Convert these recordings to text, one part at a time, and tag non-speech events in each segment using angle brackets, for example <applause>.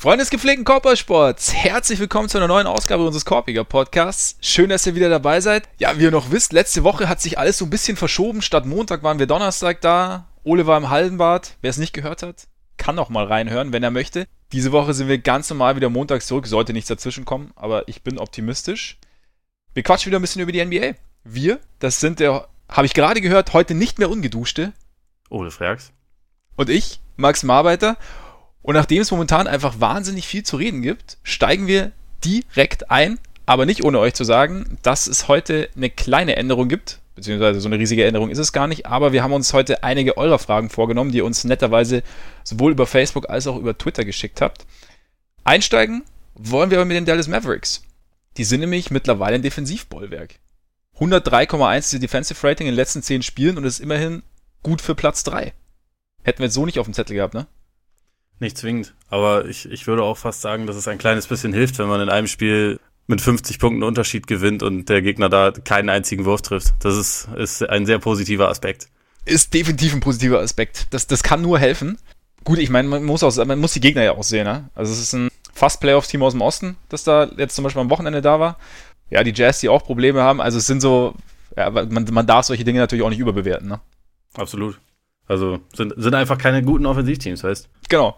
Freunde des gepflegten Korbballsports, herzlich willkommen zu einer neuen Ausgabe unseres Korbiger Podcasts. Schön, dass ihr wieder dabei seid. Ja, wie ihr noch wisst, letzte Woche hat sich alles so ein bisschen verschoben. Statt Montag waren wir Donnerstag da. Ole war im Hallenbad. Wer es nicht gehört hat, kann noch mal reinhören, wenn er möchte. Diese Woche sind wir ganz normal wieder montags zurück. Sollte nichts dazwischen kommen, aber ich bin optimistisch. Wir quatschen wieder ein bisschen über die NBA. Wir, das sind der, habe ich gerade gehört, heute nicht mehr ungeduschte. Ole Frags. Und ich, Max Marbeiter. Und nachdem es momentan einfach wahnsinnig viel zu reden gibt, steigen wir direkt ein, aber nicht ohne euch zu sagen, dass es heute eine kleine Änderung gibt, beziehungsweise so eine riesige Änderung ist es gar nicht, aber wir haben uns heute einige eurer Fragen vorgenommen, die ihr uns netterweise sowohl über Facebook als auch über Twitter geschickt habt. Einsteigen wollen wir aber mit den Dallas Mavericks. Die sind nämlich mittlerweile ein Defensivbollwerk. 103,1 ist die Defensive Rating in den letzten 10 Spielen und ist immerhin gut für Platz 3. Hätten wir jetzt so nicht auf dem Zettel gehabt, ne? Nicht zwingend, aber ich, ich würde auch fast sagen, dass es ein kleines bisschen hilft, wenn man in einem Spiel mit 50 Punkten Unterschied gewinnt und der Gegner da keinen einzigen Wurf trifft. Das ist, ist ein sehr positiver Aspekt. Ist definitiv ein positiver Aspekt. Das, das kann nur helfen. Gut, ich meine, man muss auch, man muss die Gegner ja auch sehen, ne? Also es ist ein fast Playoff-Team aus dem Osten, das da jetzt zum Beispiel am Wochenende da war. Ja, die Jazz, die auch Probleme haben. Also es sind so, ja, man, man darf solche Dinge natürlich auch nicht überbewerten, ne? Absolut. Also sind, sind einfach keine guten Offensivteams, weißt Genau.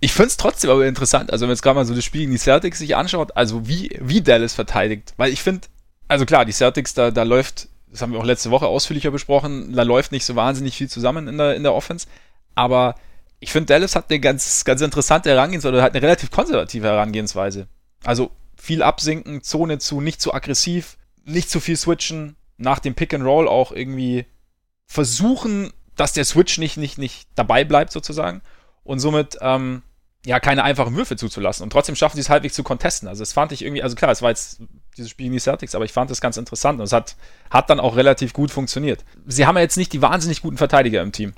Ich finde es trotzdem aber interessant, also wenn man jetzt gerade mal so das Spiel gegen die Celtics sich anschaut, also wie, wie Dallas verteidigt. Weil ich finde, also klar, die Celtics, da, da läuft, das haben wir auch letzte Woche ausführlicher besprochen, da läuft nicht so wahnsinnig viel zusammen in der, in der Offense. Aber ich finde, Dallas hat eine ganz, ganz interessante Herangehensweise, oder hat eine relativ konservative Herangehensweise. Also viel absinken, Zone zu, nicht zu aggressiv, nicht zu viel switchen, nach dem Pick and Roll auch irgendwie versuchen, dass der Switch nicht, nicht, nicht dabei bleibt sozusagen und somit ähm, ja keine einfachen Würfe zuzulassen. Und trotzdem schaffen sie es halbwegs zu contesten. Also das fand ich irgendwie, also klar, es war jetzt dieses Spiel die Celtics, aber ich fand das ganz interessant und es hat, hat dann auch relativ gut funktioniert. Sie haben ja jetzt nicht die wahnsinnig guten Verteidiger im Team.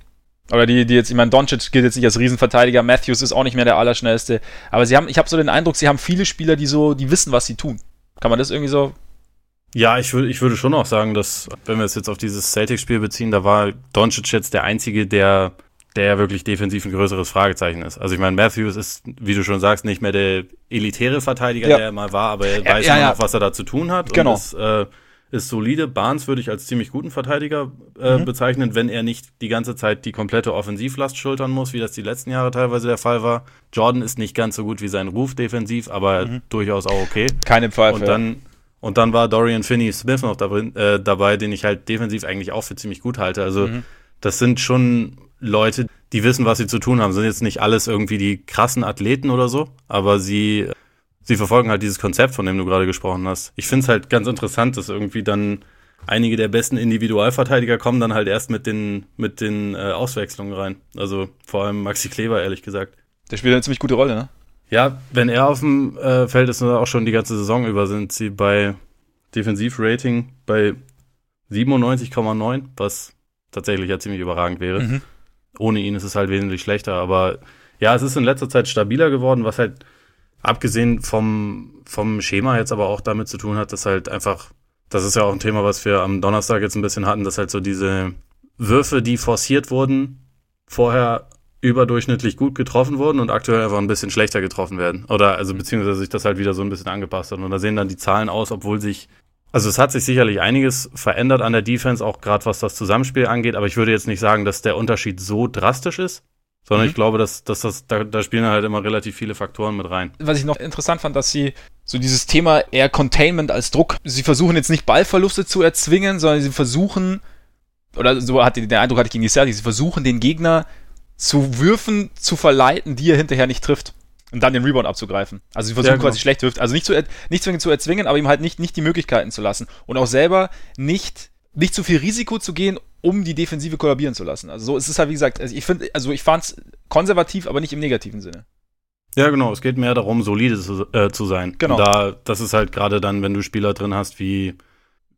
Oder die, die jetzt, ich meine, Doncic gilt jetzt nicht als Riesenverteidiger, Matthews ist auch nicht mehr der Allerschnellste. Aber sie haben, ich habe so den Eindruck, sie haben viele Spieler, die so, die wissen, was sie tun. Kann man das irgendwie so ja, ich würde, ich würde schon auch sagen, dass, wenn wir es jetzt auf dieses Celtics-Spiel beziehen, da war Doncic jetzt der Einzige, der, der wirklich defensiv ein größeres Fragezeichen ist. Also ich meine, Matthews ist, wie du schon sagst, nicht mehr der elitäre Verteidiger, ja. der er mal war, aber er weiß ja, immer noch, was er da zu tun hat. Genau. Und ist, äh, ist solide. Barnes würde ich als ziemlich guten Verteidiger äh, mhm. bezeichnen, wenn er nicht die ganze Zeit die komplette Offensivlast schultern muss, wie das die letzten Jahre teilweise der Fall war. Jordan ist nicht ganz so gut wie sein Ruf defensiv, aber mhm. durchaus auch okay. Keine Pfeife. Und dann und dann war Dorian Finney-Smith noch dabei, äh, dabei, den ich halt defensiv eigentlich auch für ziemlich gut halte. Also mhm. das sind schon Leute, die wissen, was sie zu tun haben. Sind jetzt nicht alles irgendwie die krassen Athleten oder so, aber sie, sie verfolgen halt dieses Konzept, von dem du gerade gesprochen hast. Ich finde es halt ganz interessant, dass irgendwie dann einige der besten Individualverteidiger kommen dann halt erst mit den, mit den äh, Auswechslungen rein. Also vor allem Maxi Kleber, ehrlich gesagt. Der spielt eine ziemlich gute Rolle, ne? Ja, wenn er auf dem äh, Feld ist, auch schon die ganze Saison über, sind sie bei Defensivrating bei 97,9, was tatsächlich ja ziemlich überragend wäre. Mhm. Ohne ihn ist es halt wesentlich schlechter, aber ja, es ist in letzter Zeit stabiler geworden, was halt abgesehen vom, vom Schema jetzt aber auch damit zu tun hat, dass halt einfach, das ist ja auch ein Thema, was wir am Donnerstag jetzt ein bisschen hatten, dass halt so diese Würfe, die forciert wurden, vorher überdurchschnittlich gut getroffen wurden und aktuell einfach ein bisschen schlechter getroffen werden. Oder also beziehungsweise sich das halt wieder so ein bisschen angepasst hat. Und da sehen dann die Zahlen aus, obwohl sich, also es hat sich sicherlich einiges verändert an der Defense, auch gerade was das Zusammenspiel angeht, aber ich würde jetzt nicht sagen, dass der Unterschied so drastisch ist. Sondern mhm. ich glaube, dass, dass das, da, da spielen halt immer relativ viele Faktoren mit rein. Was ich noch interessant fand, dass sie so dieses Thema eher Containment als Druck, sie versuchen jetzt nicht Ballverluste zu erzwingen, sondern sie versuchen, oder so hatte den Eindruck hatte ich gegen die Celtics, sie versuchen den Gegner zu Würfen zu verleiten, die er hinterher nicht trifft. Und dann den Rebound abzugreifen. Also sie versuchen ja, genau. quasi schlecht wirft. Also nicht, zu, nicht zwingend zu erzwingen, aber ihm halt nicht, nicht die Möglichkeiten zu lassen. Und auch selber nicht, nicht zu viel Risiko zu gehen, um die Defensive kollabieren zu lassen. Also so ist es halt, wie gesagt, also ich finde, also ich fand es konservativ, aber nicht im negativen Sinne. Ja, genau. Es geht mehr darum, solide zu, äh, zu sein. Genau. Und da, das ist halt gerade dann, wenn du Spieler drin hast wie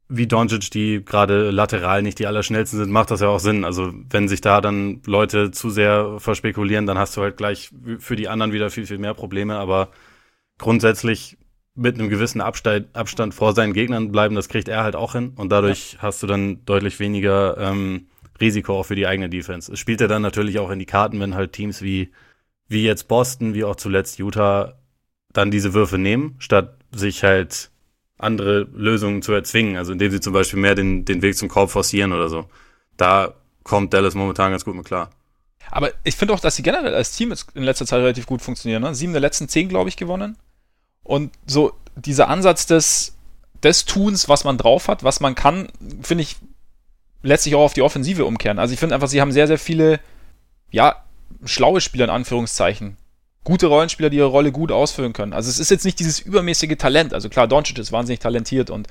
wie Doncic, die gerade lateral nicht die allerschnellsten sind, macht das ja auch Sinn. Also wenn sich da dann Leute zu sehr verspekulieren, dann hast du halt gleich für die anderen wieder viel, viel mehr Probleme. Aber grundsätzlich mit einem gewissen Abstand, Abstand vor seinen Gegnern bleiben, das kriegt er halt auch hin. Und dadurch ja. hast du dann deutlich weniger ähm, Risiko auch für die eigene Defense. Es spielt ja dann natürlich auch in die Karten, wenn halt Teams wie wie jetzt Boston, wie auch zuletzt Utah, dann diese Würfe nehmen, statt sich halt andere Lösungen zu erzwingen. Also indem sie zum Beispiel mehr den, den Weg zum Korb forcieren oder so. Da kommt Dallas momentan ganz gut mit klar. Aber ich finde auch, dass sie generell als Team in letzter Zeit relativ gut funktionieren. Ne? Sieben der letzten zehn, glaube ich, gewonnen. Und so dieser Ansatz des, des Tuns, was man drauf hat, was man kann, finde ich, lässt sich auch auf die Offensive umkehren. Also ich finde einfach, sie haben sehr, sehr viele, ja, schlaue Spieler in Anführungszeichen. Gute Rollenspieler, die ihre Rolle gut ausfüllen können. Also es ist jetzt nicht dieses übermäßige Talent. Also klar, Doncic ist wahnsinnig talentiert und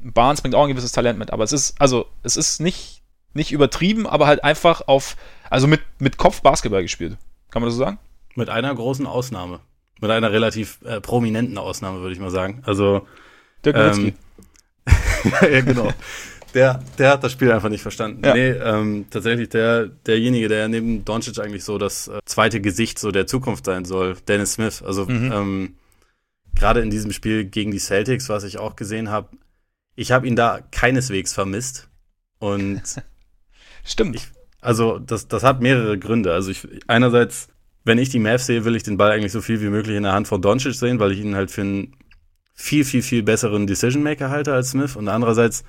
Barnes bringt auch ein gewisses Talent mit. Aber es ist, also es ist nicht, nicht übertrieben, aber halt einfach auf, also mit, mit Kopf Basketball gespielt. Kann man das so sagen? Mit einer großen Ausnahme. Mit einer relativ äh, prominenten Ausnahme, würde ich mal sagen. Also. Dirk. Ähm, <laughs> ja, genau. Der, der hat das Spiel einfach nicht verstanden. Ja. Nee, ähm, tatsächlich der, derjenige, der neben Doncic eigentlich so das äh, zweite Gesicht so der Zukunft sein soll, Dennis Smith. Also mhm. ähm, gerade in diesem Spiel gegen die Celtics, was ich auch gesehen habe, ich habe ihn da keineswegs vermisst. Und <laughs> stimmt. Ich, also das, das hat mehrere Gründe. Also ich einerseits, wenn ich die Mavs sehe, will ich den Ball eigentlich so viel wie möglich in der Hand von Doncic sehen, weil ich ihn halt für einen viel, viel, viel besseren Decision Maker halte als Smith. Und andererseits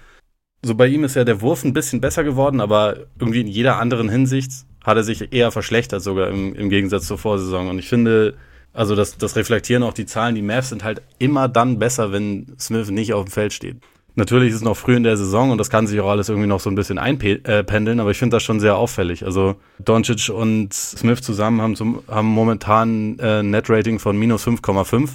so bei ihm ist ja der Wurf ein bisschen besser geworden, aber irgendwie in jeder anderen Hinsicht hat er sich eher verschlechtert, sogar im, im Gegensatz zur Vorsaison. Und ich finde, also das, das reflektieren auch die Zahlen, die Mavs sind halt immer dann besser, wenn Smith nicht auf dem Feld steht. Natürlich ist es noch früh in der Saison und das kann sich auch alles irgendwie noch so ein bisschen einpendeln, aber ich finde das schon sehr auffällig. Also Doncic und Smith zusammen haben, zum, haben momentan äh, Net-Rating von minus 5,5.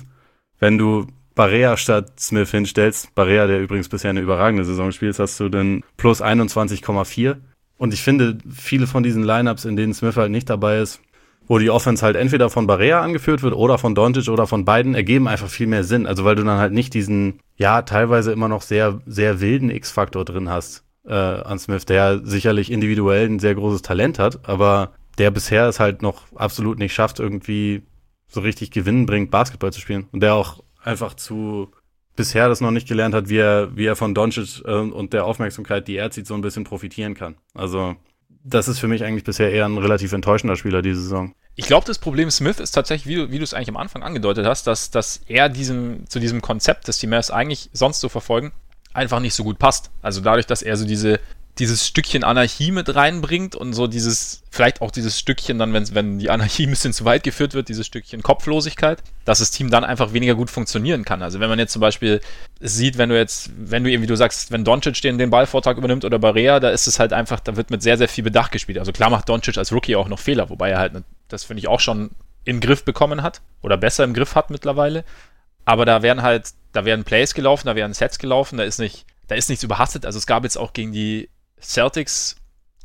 Wenn du Barea statt Smith hinstellst, Barea, der übrigens bisher eine überragende Saison spielt, hast du dann plus 21,4. Und ich finde, viele von diesen Lineups, in denen Smith halt nicht dabei ist, wo die Offense halt entweder von Barea angeführt wird oder von Doncic oder von beiden, ergeben einfach viel mehr Sinn. Also weil du dann halt nicht diesen, ja, teilweise immer noch sehr, sehr wilden X-Faktor drin hast äh, an Smith, der sicherlich individuell ein sehr großes Talent hat, aber der bisher es halt noch absolut nicht schafft, irgendwie so richtig gewinnbringend Basketball zu spielen. Und der auch einfach zu bisher das noch nicht gelernt hat, wie er, wie er von Doncic äh, und der Aufmerksamkeit, die er zieht, so ein bisschen profitieren kann. Also das ist für mich eigentlich bisher eher ein relativ enttäuschender Spieler diese Saison. Ich glaube, das Problem Smith ist tatsächlich, wie du, wie du es eigentlich am Anfang angedeutet hast, dass, dass er diesem, zu diesem Konzept, das die Mavs eigentlich sonst so verfolgen, einfach nicht so gut passt. Also dadurch, dass er so diese dieses Stückchen Anarchie mit reinbringt und so dieses, vielleicht auch dieses Stückchen dann, wenn, wenn die Anarchie <laughs> ein bisschen zu weit geführt wird, dieses Stückchen Kopflosigkeit, dass das Team dann einfach weniger gut funktionieren kann. Also wenn man jetzt zum Beispiel sieht, wenn du jetzt, wenn du eben, wie du sagst, wenn Doncic den, den Ballvortrag übernimmt oder Barea, da ist es halt einfach, da wird mit sehr, sehr viel Bedacht gespielt. Also klar macht Doncic als Rookie auch noch Fehler, wobei er halt, das finde ich auch schon den Griff bekommen hat oder besser im Griff hat mittlerweile. Aber da werden halt, da werden Plays gelaufen, da werden Sets gelaufen, da ist nicht, da ist nichts überhastet. Also es gab jetzt auch gegen die Celtics,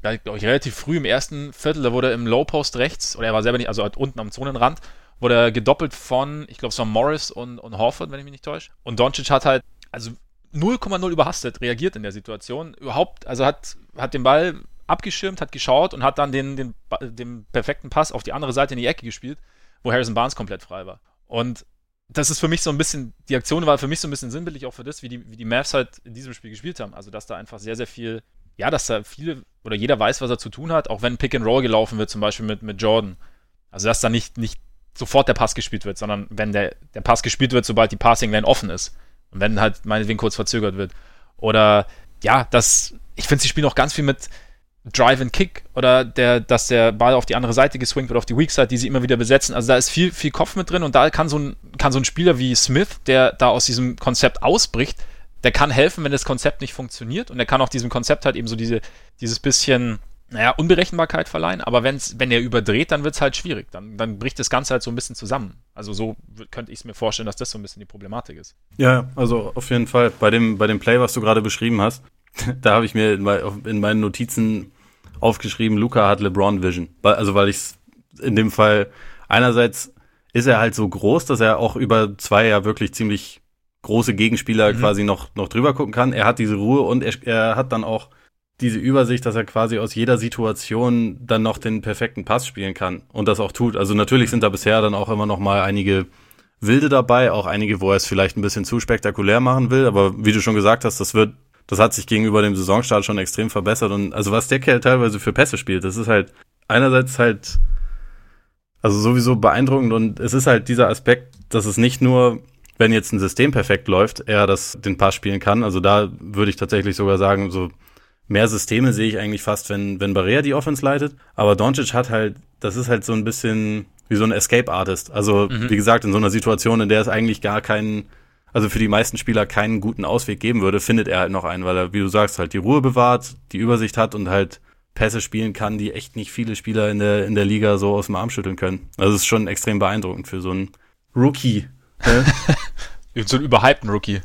glaube ich, relativ früh im ersten Viertel, da wurde im Low Post rechts, oder er war selber nicht, also halt unten am Zonenrand, wurde er gedoppelt von, ich glaube, es war Morris und, und Horford, wenn ich mich nicht täusche. Und Doncic hat halt, also 0,0 überhastet reagiert in der Situation. Überhaupt, also hat, hat den Ball abgeschirmt, hat geschaut und hat dann den, den, den perfekten Pass auf die andere Seite in die Ecke gespielt, wo Harrison Barnes komplett frei war. Und das ist für mich so ein bisschen, die Aktion war für mich so ein bisschen sinnbildlich auch für das, wie die, wie die Mavs halt in diesem Spiel gespielt haben. Also, dass da einfach sehr, sehr viel ja, dass da viele oder jeder weiß, was er zu tun hat, auch wenn Pick and Roll gelaufen wird, zum Beispiel mit, mit Jordan. Also, dass da nicht, nicht sofort der Pass gespielt wird, sondern wenn der, der Pass gespielt wird, sobald die Passing Lane offen ist. Und wenn halt meinetwegen kurz verzögert wird. Oder, ja, das, ich finde, sie spielen auch ganz viel mit Drive and Kick oder der, dass der Ball auf die andere Seite geswingt wird, auf die Weak Side, die sie immer wieder besetzen. Also da ist viel, viel Kopf mit drin und da kann so ein, kann so ein Spieler wie Smith, der da aus diesem Konzept ausbricht, der kann helfen, wenn das Konzept nicht funktioniert und er kann auch diesem Konzept halt eben so diese, dieses bisschen, naja, Unberechenbarkeit verleihen, aber wenn's, wenn er überdreht, dann wird es halt schwierig. Dann, dann bricht das Ganze halt so ein bisschen zusammen. Also so könnte ich es mir vorstellen, dass das so ein bisschen die Problematik ist. Ja, also auf jeden Fall. Bei dem, bei dem Play, was du gerade beschrieben hast, <laughs> da habe ich mir in, in, meinen Notizen aufgeschrieben, Luca hat LeBron Vision. Also weil ich es in dem Fall einerseits ist er halt so groß, dass er auch über zwei ja wirklich ziemlich große Gegenspieler mhm. quasi noch, noch drüber gucken kann. Er hat diese Ruhe und er, er hat dann auch diese Übersicht, dass er quasi aus jeder Situation dann noch den perfekten Pass spielen kann und das auch tut. Also natürlich sind da bisher dann auch immer noch mal einige Wilde dabei, auch einige, wo er es vielleicht ein bisschen zu spektakulär machen will, aber wie du schon gesagt hast, das wird, das hat sich gegenüber dem Saisonstart schon extrem verbessert und also was der Kerl teilweise für Pässe spielt, das ist halt einerseits halt Also sowieso beeindruckend und es ist halt dieser Aspekt, dass es nicht nur, wenn jetzt ein System perfekt läuft, er das den Pass spielen kann. Also da würde ich tatsächlich sogar sagen, so mehr Systeme sehe ich eigentlich fast, wenn, wenn Barea die Offense leitet. Aber Doncic hat halt, das ist halt so ein bisschen wie so ein Escape-Artist. Also, mhm. wie gesagt, in so einer Situation, in der es eigentlich gar keinen, also für die meisten Spieler keinen guten Ausweg geben würde, findet er halt noch einen, weil er, wie du sagst, halt die Ruhe bewahrt, die Übersicht hat und halt Pässe spielen kann, die echt nicht viele Spieler in der, in der Liga so aus dem Arm schütteln können. Also, es ist schon extrem beeindruckend für so einen Rookie. <laughs> So einen überhypten Rookie,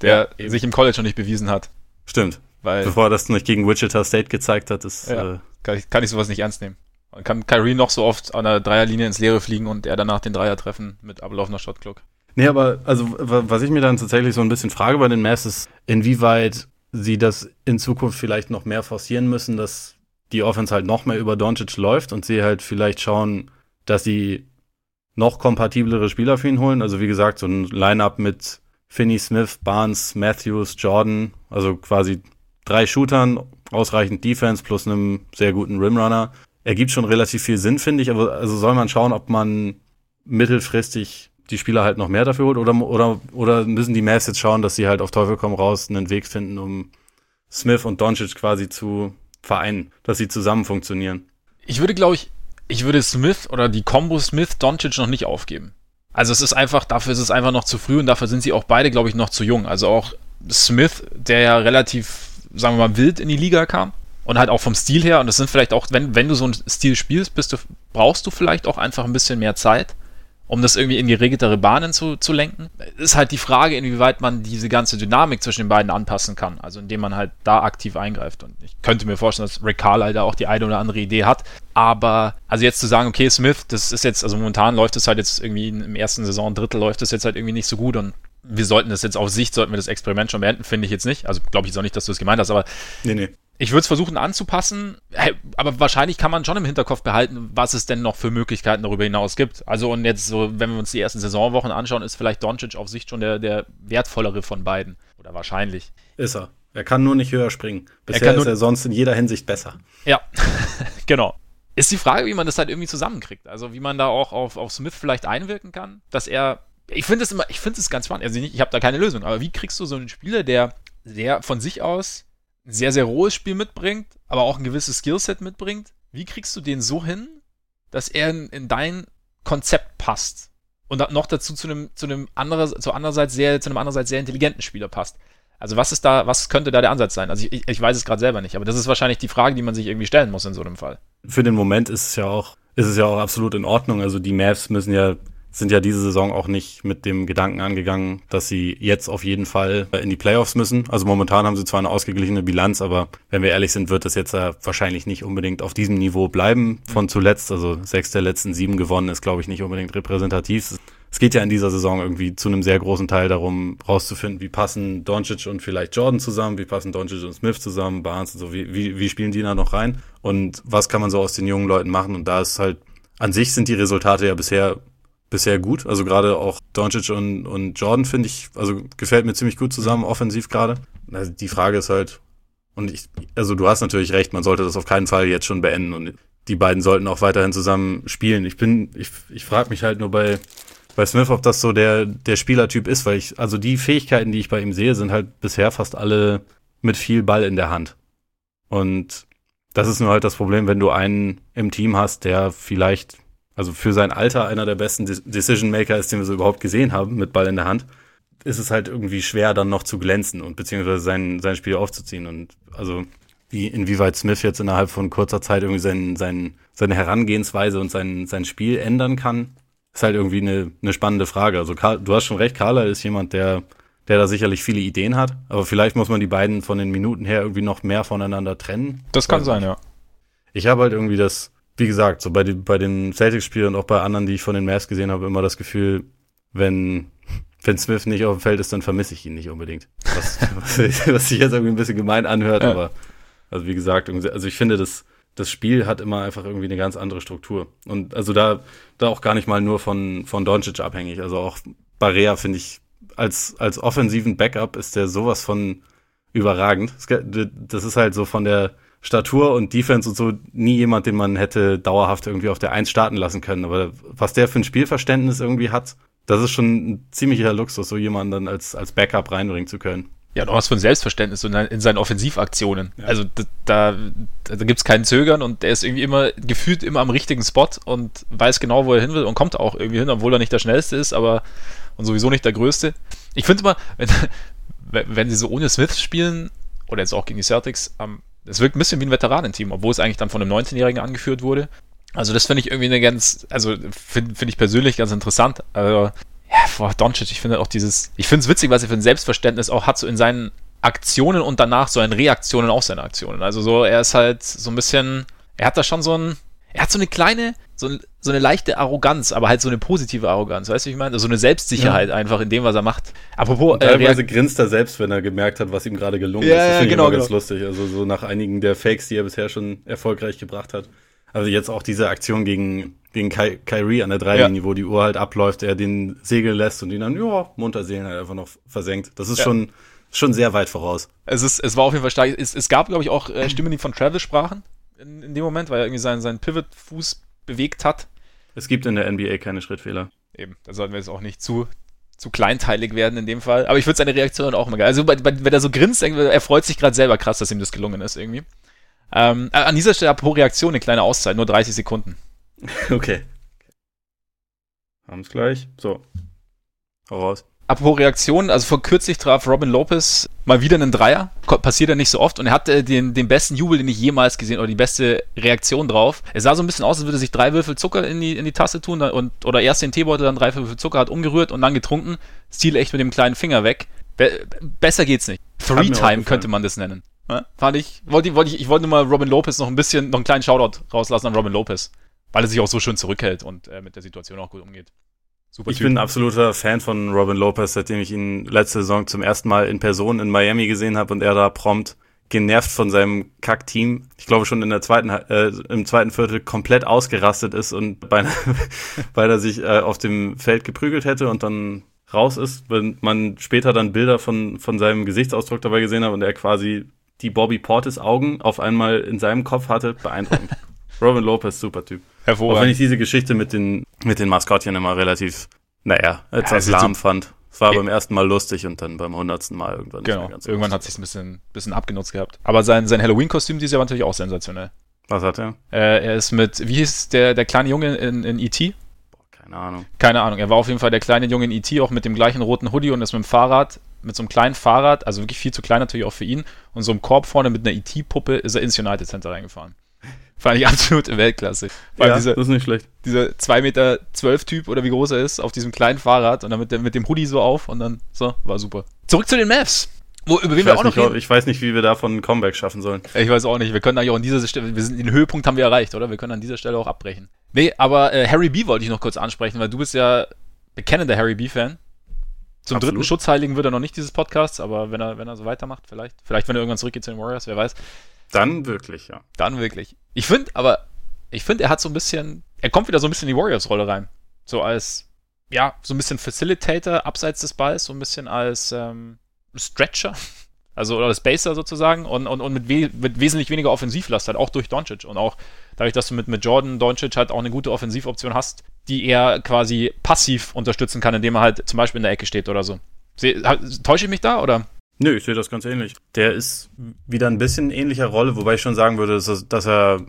der ja, sich im College noch nicht bewiesen hat. Stimmt. Weil, Bevor er das nicht gegen Wichita State gezeigt hat, ist. Ja, äh, kann, ich, kann ich sowas nicht ernst nehmen. Man kann Kyrie noch so oft an der Dreierlinie ins Leere fliegen und er danach den Dreier treffen mit ablaufender Shotclock. Nee, aber also was ich mir dann tatsächlich so ein bisschen frage bei den Mavs ist, inwieweit sie das in Zukunft vielleicht noch mehr forcieren müssen, dass die Offense halt noch mehr über Doncic läuft und sie halt vielleicht schauen, dass sie noch kompatiblere Spieler für ihn holen. Also wie gesagt, so ein Lineup mit Finney Smith, Barnes, Matthews, Jordan, also quasi drei Shootern, ausreichend Defense plus einem sehr guten Rimrunner ergibt schon relativ viel Sinn, finde ich. Aber also soll man schauen, ob man mittelfristig die Spieler halt noch mehr dafür holt oder, oder, oder müssen die Mavs jetzt schauen, dass sie halt auf Teufel komm raus einen Weg finden, um Smith und Doncic quasi zu vereinen, dass sie zusammen funktionieren. Ich würde, glaube ich, ich würde Smith oder die Combo Smith-Doncic noch nicht aufgeben. Also es ist einfach, dafür ist es einfach noch zu früh und dafür sind sie auch beide, glaube ich, noch zu jung. Also auch Smith, der ja relativ, sagen wir mal, wild in die Liga kam, und halt auch vom Stil her, und das sind vielleicht auch, wenn, wenn du so einen Stil spielst, du, brauchst du vielleicht auch einfach ein bisschen mehr Zeit, um das irgendwie in geregeltere Bahnen zu, zu lenken. Ist halt die Frage, inwieweit man diese ganze Dynamik zwischen den beiden anpassen kann, also indem man halt da aktiv eingreift. Und ich könnte mir vorstellen, dass Rick Carlisle da auch die eine oder andere Idee hat. Aber, also jetzt zu sagen, okay, Smith, das ist jetzt, also momentan läuft es halt jetzt irgendwie im ersten Saisondrittel läuft es jetzt halt irgendwie nicht so gut und wir sollten das jetzt auf Sicht, sollten wir das Experiment schon beenden, finde ich jetzt nicht. Also glaube ich jetzt auch nicht, dass du es gemeint hast, aber nee, nee. Ich würde es versuchen anzupassen, aber wahrscheinlich kann man schon im Hinterkopf behalten, was es denn noch für Möglichkeiten darüber hinaus gibt. Also und jetzt so, wenn wir uns die ersten Saisonwochen anschauen, ist vielleicht Doncic auf Sicht schon der, der wertvollere von beiden. Oder wahrscheinlich. Ist er. Er kann nur nicht höher springen. Bisher er ist er sonst in jeder Hinsicht besser. Ja, <laughs> genau. Ist die Frage, wie man das halt irgendwie zusammenkriegt. Also wie man da auch auf, auf Smith vielleicht einwirken kann, dass er. Ich finde es immer, ich finde es ganz spannend. Also ich, ich habe da keine Lösung, aber wie kriegst du so einen Spieler, der, der von sich aus ein sehr, sehr rohes Spiel mitbringt, aber auch ein gewisses Skillset mitbringt, wie kriegst du den so hin, dass er in, in dein Konzept passt? Und noch dazu zu einem, zu einem anderer, zu andererseits sehr, zu einem andererseits sehr intelligenten Spieler passt. Also was ist da, was könnte da der Ansatz sein? Also ich, ich weiß es gerade selber nicht, aber das ist wahrscheinlich die Frage, die man sich irgendwie stellen muss in so einem Fall. Für den Moment ist es ja auch, ist es ja auch absolut in Ordnung. Also die Mavs müssen ja sind ja diese Saison auch nicht mit dem Gedanken angegangen, dass sie jetzt auf jeden Fall in die Playoffs müssen. Also momentan haben sie zwar eine ausgeglichene Bilanz, aber wenn wir ehrlich sind, wird das jetzt wahrscheinlich nicht unbedingt auf diesem Niveau bleiben von zuletzt. Also sechs der letzten sieben gewonnen ist, glaube ich, nicht unbedingt repräsentativ. Es geht ja in dieser Saison irgendwie zu einem sehr großen Teil darum, rauszufinden, wie passen Doncic und vielleicht Jordan zusammen, wie passen Doncic und Smith zusammen, Barnes und so, wie, wie, wie spielen die da noch rein und was kann man so aus den jungen Leuten machen und da ist halt an sich sind die Resultate ja bisher bisher gut. Also gerade auch Doncic und, und Jordan finde ich, also gefällt mir ziemlich gut zusammen, offensiv gerade. Also die Frage ist halt, und ich, also du hast natürlich recht, man sollte das auf keinen Fall jetzt schon beenden und die beiden sollten auch weiterhin zusammen spielen. Ich bin, ich, ich frage mich halt nur bei, bei Smith, ob das so der, der Spielertyp ist, weil ich, also die Fähigkeiten, die ich bei ihm sehe, sind halt bisher fast alle mit viel Ball in der Hand. Und das ist nur halt das Problem, wenn du einen im Team hast, der vielleicht also für sein Alter einer der besten Decision Maker ist, den wir so überhaupt gesehen haben, mit Ball in der Hand, ist es halt irgendwie schwer, dann noch zu glänzen und beziehungsweise sein, sein Spiel aufzuziehen. Und also wie, inwieweit Smith jetzt innerhalb von kurzer Zeit irgendwie sein, sein, seine Herangehensweise und sein, sein Spiel ändern kann, ist halt irgendwie eine, eine spannende Frage. Also Karl, du hast schon recht, Carla ist jemand, der, der da sicherlich viele Ideen hat, aber vielleicht muss man die beiden von den Minuten her irgendwie noch mehr voneinander trennen. Das kann sein, ja. Ich habe halt irgendwie das, wie gesagt, so bei, die, bei den Celtics-Spielen und auch bei anderen, die ich von den Mavs gesehen habe, immer das Gefühl, wenn, <laughs> wenn Smith nicht auf dem Feld ist, dann vermisse ich ihn nicht unbedingt. Was, <laughs> was, was, sich jetzt irgendwie ein bisschen gemein anhört, ja. aber also wie gesagt, also ich finde, das, das Spiel hat immer einfach irgendwie eine ganz andere Struktur. Und also da, da auch gar nicht mal nur von, von Doncic abhängig. Also auch Barea finde ich, als, als offensiven Backup ist der sowas von überragend. Das ist halt so von der, Statur und Defense und so nie jemand, den man hätte dauerhaft irgendwie auf der Eins starten lassen können. Aber was der für ein Spielverständnis irgendwie hat, das ist schon ein ziemlicher Luxus, so jemanden dann als, als Backup reinbringen zu können. Ja, noch was von Selbstverständnis in, in seinen Offensivaktionen. Ja. Also da, da, da gibt es kein Zögern und der ist irgendwie immer gefühlt immer am richtigen Spot und weiß genau, wo er hin will und kommt auch irgendwie hin, obwohl er nicht der schnellste ist, aber und sowieso nicht der größte. Ich finde immer, <laughs> wenn, wenn sie so ohne Smith spielen, oder jetzt auch gegen die Celtics, ähm, es wirkt ein bisschen wie ein Veteranenteam, obwohl es eigentlich dann von einem 19-Jährigen angeführt wurde. Also das finde ich irgendwie eine ganz, also finde find ich persönlich ganz interessant. Also ja, vor Doncic, ich finde auch dieses, ich finde es witzig, was er für ein Selbstverständnis auch hat, so in seinen Aktionen und danach so in Reaktionen auf seine Aktionen. Also so, er ist halt so ein bisschen, er hat da schon so ein, er hat so eine kleine, so, so eine leichte Arroganz, aber halt so eine positive Arroganz, weißt du, wie ich meine? So eine Selbstsicherheit ja. einfach in dem, was er macht. Apropos. Und teilweise äh, grinst er selbst, wenn er gemerkt hat, was ihm gerade gelungen ja, ist. Das ja, genau, genau. ganz lustig. Also so nach einigen der Fakes, die er bisher schon erfolgreich gebracht hat. Also jetzt auch diese Aktion gegen gegen Ky Kyrie an der Dreilinie, ja. wo die Uhr halt abläuft, er den Segel lässt und ihn dann, ja, munter segeln halt einfach noch versenkt. Das ist schon, schon sehr weit voraus. Es, ist, es war auf jeden Fall stark. Es, es gab, glaube ich, auch äh, Stimmen, die von Travis sprachen in, in dem Moment, weil er irgendwie seinen, seinen Pivot-Fuß bewegt hat. Es gibt in der NBA keine Schrittfehler. Eben, da sollten wir jetzt auch nicht zu, zu kleinteilig werden in dem Fall. Aber ich würde seine Reaktion auch immer geil. Also, bei, bei, wenn er so grinst, er freut sich gerade selber krass, dass ihm das gelungen ist irgendwie. Ähm, an dieser Stelle pro Reaktion eine kleine Auszeit, nur 30 Sekunden. <laughs> Okay. Haben es gleich. So. Hau raus. Apropos Reaktionen, also vor kürzlich traf Robin Lopez mal wieder einen Dreier. Passiert ja nicht so oft. Und er hatte den, den besten Jubel, den ich jemals gesehen oder die beste Reaktion drauf. Es sah so ein bisschen aus, als würde er sich drei Würfel Zucker in die, in die Tasse tun und, oder erst den Teebeutel, dann drei Würfel Zucker, hat umgerührt und dann getrunken. Stil echt mit dem kleinen Finger weg. Be besser geht's nicht. Three Time könnte man das nennen. Ja, fand ich, wollte, wollte ich, ich wollte nur mal Robin Lopez noch ein bisschen, noch einen kleinen Shoutout rauslassen an Robin Lopez weil er sich auch so schön zurückhält und äh, mit der Situation auch gut umgeht. Super ich typ. bin ein absoluter Fan von Robin Lopez, seitdem ich ihn letzte Saison zum ersten Mal in Person in Miami gesehen habe und er da prompt genervt von seinem Kack-Team, ich glaube schon in der zweiten, äh, im zweiten Viertel komplett ausgerastet ist und <laughs> beinahe, weil er sich äh, auf dem Feld geprügelt hätte und dann raus ist, wenn man später dann Bilder von, von seinem Gesichtsausdruck dabei gesehen hat und er quasi die Bobby Portis Augen auf einmal in seinem Kopf hatte, beeindruckend. <laughs> Robin Lopez, super Typ. Hervorragend. Auch wenn ich diese Geschichte mit den, mit den Maskottchen immer relativ, naja, etwas ja, lahm fand. Es war beim ersten Mal lustig und dann beim hundertsten Mal irgendwann genau. Irgendwann hat sich ein bisschen, bisschen abgenutzt gehabt. Aber sein, sein Halloween-Kostüm dieses Jahr war natürlich auch sensationell. Was hat er? Äh, er ist mit, wie hieß der, der kleine Junge in, in E.T.? Keine Ahnung. Keine Ahnung. Er war auf jeden Fall der kleine Junge in E.T., auch mit dem gleichen roten Hoodie und ist mit dem Fahrrad, mit so einem kleinen Fahrrad, also wirklich viel zu klein natürlich auch für ihn, und so einem Korb vorne mit einer E.T.-Puppe ist er ins United Center reingefahren. Fand ich <laughs> absolut Weltklasse. Vor ja, dieser, das ist nicht schlecht. Dieser 2,12 Meter zwölf Typ oder wie groß er ist, auf diesem kleinen Fahrrad und dann mit, dem, mit dem Hoodie so auf und dann, so, war super. Zurück zu den Mavs. Wo, über wen wir auch noch nicht, Ich weiß nicht, wie wir davon ein Comeback schaffen sollen. Ich weiß auch nicht. Wir können eigentlich auch an dieser Stelle, wir sind, den Höhepunkt haben wir erreicht, oder? Wir können an dieser Stelle auch abbrechen. Nee, aber äh, Harry B wollte ich noch kurz ansprechen, weil du bist ja bekennender Harry B-Fan. Zum Absolut. dritten Schutzheiligen wird er noch nicht dieses Podcasts, aber wenn er, wenn er so weitermacht, vielleicht. Vielleicht, wenn er irgendwann zurückgeht zu den Warriors, wer weiß. Dann wirklich, ja. Dann wirklich. Ich finde, aber ich finde, er hat so ein bisschen, er kommt wieder so ein bisschen in die Warriors-Rolle rein. So als, ja, so ein bisschen Facilitator abseits des Balls, so ein bisschen als ähm, Stretcher, <laughs> also oder Spacer sozusagen und, und, und mit, we mit wesentlich weniger Offensivlast halt, auch durch Doncic und auch dadurch, dass du mit, mit Jordan Doncic halt auch eine gute Offensivoption hast, die er quasi passiv unterstützen kann, indem er halt zum Beispiel in der Ecke steht oder so. Täusche ich mich da oder? Nö, ich sehe das ganz ähnlich. Der ist wieder ein bisschen ähnlicher Rolle, wobei ich schon sagen würde, dass, dass er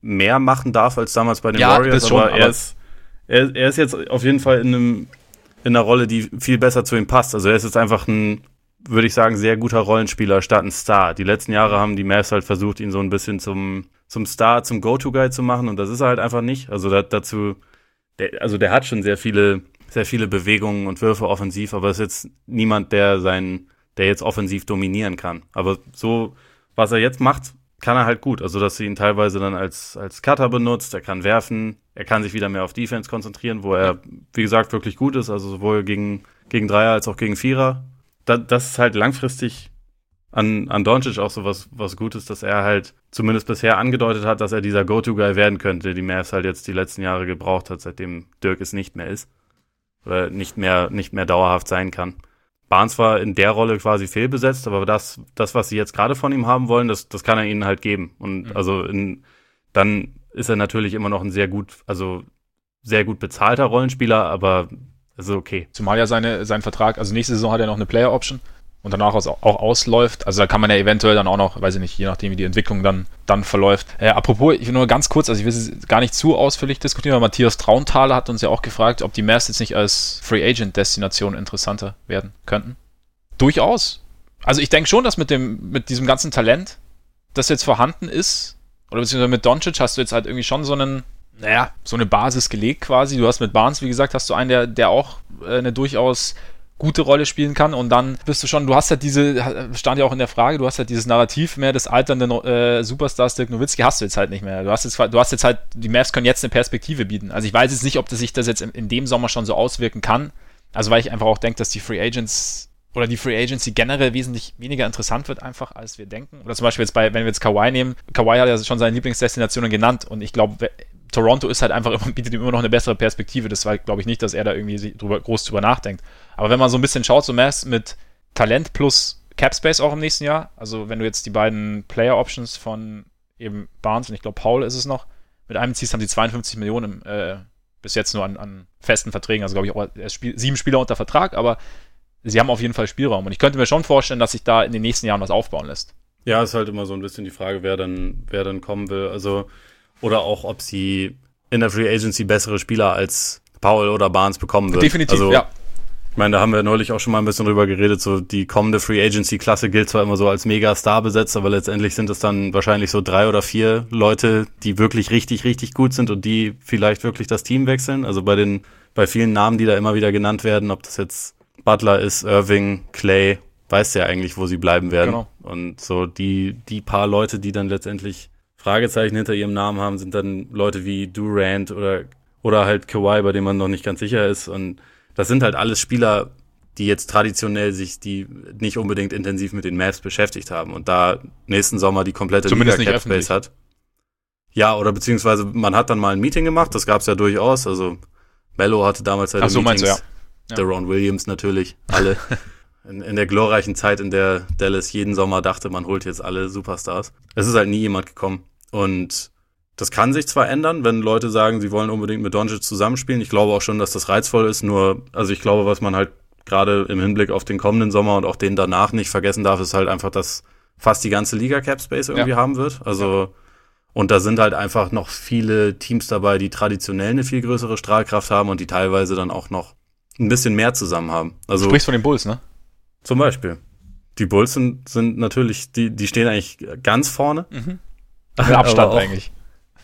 mehr machen darf als damals bei den ja, Warriors, das schon, aber, er, ist, er, er ist jetzt auf jeden Fall in, einem, in einer Rolle, die viel besser zu ihm passt. Also er ist jetzt einfach ein, würde ich sagen, sehr guter Rollenspieler statt ein Star. Die letzten Jahre haben die Mavs halt versucht, ihn so ein bisschen zum, zum Star, zum Go-To-Guy zu machen und das ist er halt einfach nicht. Also da, dazu, der, also der hat schon sehr viele, sehr viele Bewegungen und Würfe offensiv, aber ist jetzt niemand, der sein, der jetzt offensiv dominieren kann. Aber so, was er jetzt macht, kann er halt gut. Also, dass sie ihn teilweise dann als, als Cutter benutzt, er kann werfen, er kann sich wieder mehr auf Defense konzentrieren, wo er, wie gesagt, wirklich gut ist, also sowohl gegen, gegen Dreier als auch gegen Vierer. Da, das ist halt langfristig an, an Doncic auch so was, was Gutes, dass er halt zumindest bisher angedeutet hat, dass er dieser Go-To-Guy werden könnte, die Mavs halt jetzt die letzten Jahre gebraucht hat, seitdem Dirk es nicht mehr ist. Oder nicht mehr, nicht mehr dauerhaft sein kann. Barnes war in der Rolle quasi fehlbesetzt, aber das, das was sie jetzt gerade von ihm haben wollen, das, das kann er ihnen halt geben. Und mhm. also in, dann ist er natürlich immer noch ein sehr gut, also sehr gut bezahlter Rollenspieler, aber ist okay. Zumal ja seine, sein Vertrag, also nächste Saison hat er noch eine Player Option und danach auch, ausläuft. Also da kann man ja eventuell dann auch noch, weiß ich nicht, je nachdem wie die Entwicklung dann, dann verläuft. Äh, apropos, ich will nur ganz kurz, also ich will es gar nicht zu ausführlich diskutieren, aber Matthias Trauntaler hat uns ja auch gefragt, ob die Mavs jetzt nicht als Free Agent Destination interessanter werden könnten. Durchaus. Also ich denke schon, dass mit dem, mit diesem ganzen Talent, das jetzt vorhanden ist, oder beziehungsweise mit Doncic hast du jetzt halt irgendwie schon so einen, naja, so eine Basis gelegt quasi. Du hast mit Barnes, wie gesagt, hast du einen, der, der auch äh, eine durchaus gute Rolle spielen kann und dann bist du schon, du hast halt diese, stand ja auch in der Frage, du hast halt dieses Narrativ mehr des alternden äh, Superstars Dirk Nowitzki hast du jetzt halt nicht mehr. Du hast jetzt, du hast jetzt halt, die Mavs können jetzt eine Perspektive bieten. Also ich weiß jetzt nicht, ob das sich das jetzt in, in dem Sommer schon so auswirken kann. Also weil ich einfach auch denke, dass die Free Agents oder die Free Agency generell wesentlich weniger interessant wird einfach, als wir denken. Oder zum Beispiel jetzt bei, wenn wir jetzt Kawhi nehmen, Kawhi hat ja schon seine Lieblingsdestinationen genannt und ich glaube, Toronto ist halt einfach bietet ihm immer noch eine bessere Perspektive. Das war, glaube ich, nicht, dass er da irgendwie drüber, groß drüber nachdenkt. Aber wenn man so ein bisschen schaut, so Mass mit Talent plus Cap Space auch im nächsten Jahr, also wenn du jetzt die beiden Player Options von eben Barnes und ich glaube Paul ist es noch, mit einem ziehst, haben sie 52 Millionen im, äh, bis jetzt nur an, an festen Verträgen, also glaube ich auch er spiel, sieben Spieler unter Vertrag, aber sie haben auf jeden Fall Spielraum und ich könnte mir schon vorstellen, dass sich da in den nächsten Jahren was aufbauen lässt. Ja, ist halt immer so ein bisschen die Frage, wer dann, wer dann kommen will. Also oder auch, ob sie in der Free Agency bessere Spieler als Paul oder Barnes bekommen wird. Definitiv, also, ja. Ich meine, da haben wir neulich auch schon mal ein bisschen drüber geredet. So die kommende Free Agency Klasse gilt zwar immer so als Mega-Star besetzt, aber letztendlich sind es dann wahrscheinlich so drei oder vier Leute, die wirklich richtig, richtig gut sind und die vielleicht wirklich das Team wechseln. Also bei den, bei vielen Namen, die da immer wieder genannt werden, ob das jetzt Butler ist, Irving, Clay, weiß ja eigentlich, wo sie bleiben werden. Genau. Und so die, die paar Leute, die dann letztendlich Fragezeichen hinter ihrem Namen haben, sind dann Leute wie Durant oder, oder halt Kawhi, bei dem man noch nicht ganz sicher ist. Und das sind halt alles Spieler, die jetzt traditionell sich, die nicht unbedingt intensiv mit den Mavs beschäftigt haben und da nächsten Sommer die komplette Zumindest Liga Cap Space hat. Ja, oder beziehungsweise man hat dann mal ein Meeting gemacht, das gab es ja durchaus. Also Mello hatte damals halt Ach so, Meetings. Meinst du, ja. Der Ron Williams natürlich, alle. <laughs> in, in der glorreichen Zeit, in der Dallas jeden Sommer dachte, man holt jetzt alle Superstars. Es ist halt nie jemand gekommen. Und das kann sich zwar ändern, wenn Leute sagen, sie wollen unbedingt mit Doncic zusammenspielen. Ich glaube auch schon, dass das reizvoll ist. Nur, also ich glaube, was man halt gerade im Hinblick auf den kommenden Sommer und auch den danach nicht vergessen darf, ist halt einfach, dass fast die ganze Liga Cap Space irgendwie ja. haben wird. Also, und da sind halt einfach noch viele Teams dabei, die traditionell eine viel größere Strahlkraft haben und die teilweise dann auch noch ein bisschen mehr zusammen haben. Also, du sprichst von den Bulls, ne? Zum Beispiel. Die Bulls sind, sind natürlich, die, die stehen eigentlich ganz vorne. Mhm. Mit Abstand auch, eigentlich.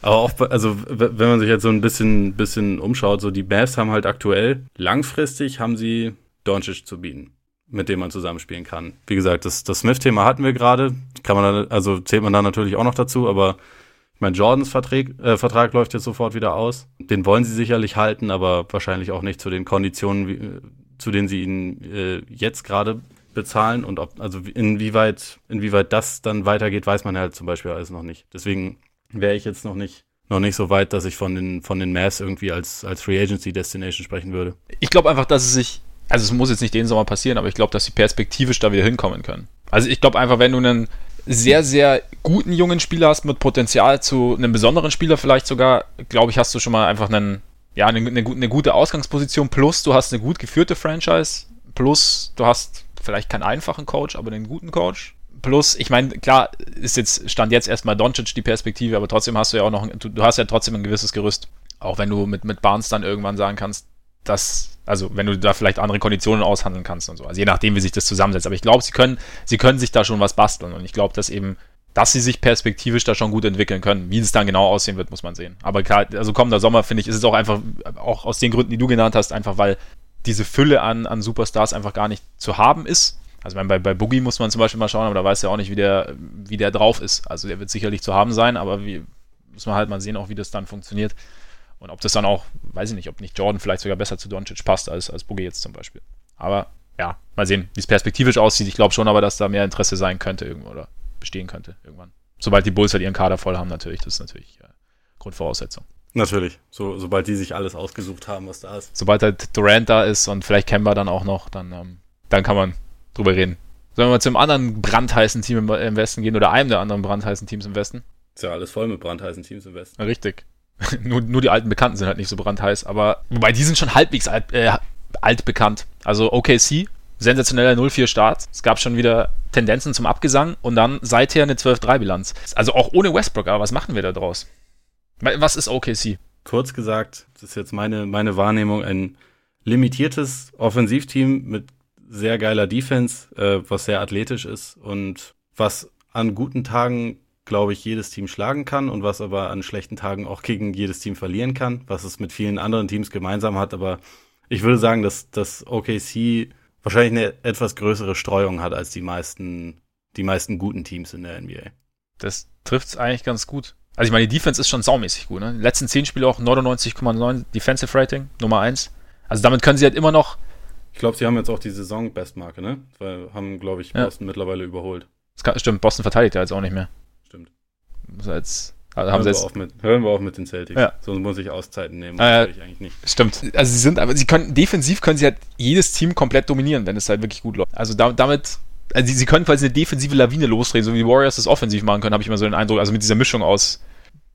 Aber auch, also wenn man sich jetzt so ein bisschen, bisschen umschaut, so die Mavs haben halt aktuell, langfristig haben sie Doncic zu bieten, mit dem man zusammenspielen kann. Wie gesagt, das, das Smith-Thema hatten wir gerade, kann man da, also zählt man da natürlich auch noch dazu, aber ich meine, Jordans Vertrag, äh, Vertrag läuft jetzt sofort wieder aus. Den wollen sie sicherlich halten, aber wahrscheinlich auch nicht zu den Konditionen, wie, zu denen sie ihn äh, jetzt gerade bezahlen und ob, also inwieweit, inwieweit das dann weitergeht, weiß man halt zum Beispiel alles noch nicht. Deswegen wäre ich jetzt noch nicht, noch nicht so weit, dass ich von den, von den Mass irgendwie als, als Free Agency Destination sprechen würde. Ich glaube einfach, dass es sich, also es muss jetzt nicht den Sommer passieren, aber ich glaube, dass sie perspektivisch da wieder hinkommen können. Also ich glaube einfach, wenn du einen sehr, sehr guten jungen Spieler hast mit Potenzial zu einem besonderen Spieler vielleicht sogar, glaube ich, hast du schon mal einfach einen, ja, eine, eine, eine gute Ausgangsposition, plus du hast eine gut geführte Franchise, plus du hast vielleicht keinen einfachen Coach, aber einen guten Coach. Plus, ich meine, klar, ist jetzt, stand jetzt erstmal Doncic die Perspektive, aber trotzdem hast du ja auch noch, du, du hast ja trotzdem ein gewisses Gerüst. Auch wenn du mit, mit Barnes dann irgendwann sagen kannst, dass, also wenn du da vielleicht andere Konditionen aushandeln kannst und so. Also je nachdem, wie sich das zusammensetzt. Aber ich glaube, sie können, sie können sich da schon was basteln. Und ich glaube, dass eben, dass sie sich perspektivisch da schon gut entwickeln können. Wie es dann genau aussehen wird, muss man sehen. Aber klar, also kommender Sommer, finde ich, ist es auch einfach, auch aus den Gründen, die du genannt hast, einfach weil diese Fülle an, an Superstars einfach gar nicht zu haben ist. Also bei, bei Boogie muss man zum Beispiel mal schauen, aber da weiß ja auch nicht, wie der, wie der drauf ist. Also der wird sicherlich zu haben sein, aber wie, muss man halt mal sehen, auch wie das dann funktioniert. Und ob das dann auch, weiß ich nicht, ob nicht Jordan vielleicht sogar besser zu Doncic passt als, als Boogie jetzt zum Beispiel. Aber ja, mal sehen, wie es perspektivisch aussieht. Ich glaube schon aber, dass da mehr Interesse sein könnte irgendwo oder bestehen könnte irgendwann. Sobald die Bulls halt ihren Kader voll haben, natürlich. Das ist natürlich äh, Grundvoraussetzung. Natürlich, so, sobald die sich alles ausgesucht haben, was da ist. Sobald halt Durant da ist und vielleicht Kemba dann auch noch, dann ähm, dann kann man drüber reden. Sollen wir mal zum anderen brandheißen Team im, Westen gehen oder einem der anderen brandheißen Teams im Westen? Ist ja alles voll mit brandheißen Teams im Westen. Richtig. <laughs> nur, nur die alten Bekannten sind halt nicht so brandheiß, aber wobei die sind schon halbwegs alt, äh, altbekannt. Also OKC, sensationeller 0-4 Start. Es gab schon wieder Tendenzen zum Abgesang und dann seither eine 12-3-Bilanz. Also auch ohne Westbrook, aber was machen wir da draus? Was ist OKC? Kurz gesagt, das ist jetzt meine, meine Wahrnehmung, ein limitiertes Offensivteam mit sehr geiler Defense, äh, was sehr athletisch ist und was an guten Tagen, glaube ich, jedes Team schlagen kann und was aber an schlechten Tagen auch gegen jedes Team verlieren kann, was es mit vielen anderen Teams gemeinsam hat. Aber ich würde sagen, dass das OKC wahrscheinlich eine etwas größere Streuung hat als die meisten, die meisten guten Teams in der NBA. Das trifft es eigentlich ganz gut. Also ich meine, die Defense ist schon saumäßig gut. Ne? Die letzten zehn Spiele auch 99,9 Defensive Rating, Nummer eins. Also damit können sie halt immer noch. Ich glaube, sie haben jetzt auch die Saison-Bestmarke, ne? Weil haben, glaube ich, Boston ja. mittlerweile überholt. Kann, stimmt, Boston verteidigt ja jetzt auch nicht mehr. Stimmt. Also jetzt, also hören, wir jetzt, mit, hören wir auf mit den Celtics. Ja. Sonst muss ich Auszeiten nehmen. Äh, ich eigentlich nicht. Stimmt. Also sie sind, aber sie können, defensiv können sie halt jedes Team komplett dominieren, wenn es halt wirklich gut läuft. Also da, damit also sie, sie können quasi eine defensive Lawine losdrehen, so wie die Warriors das offensiv machen können, habe ich immer so den Eindruck. Also mit dieser Mischung aus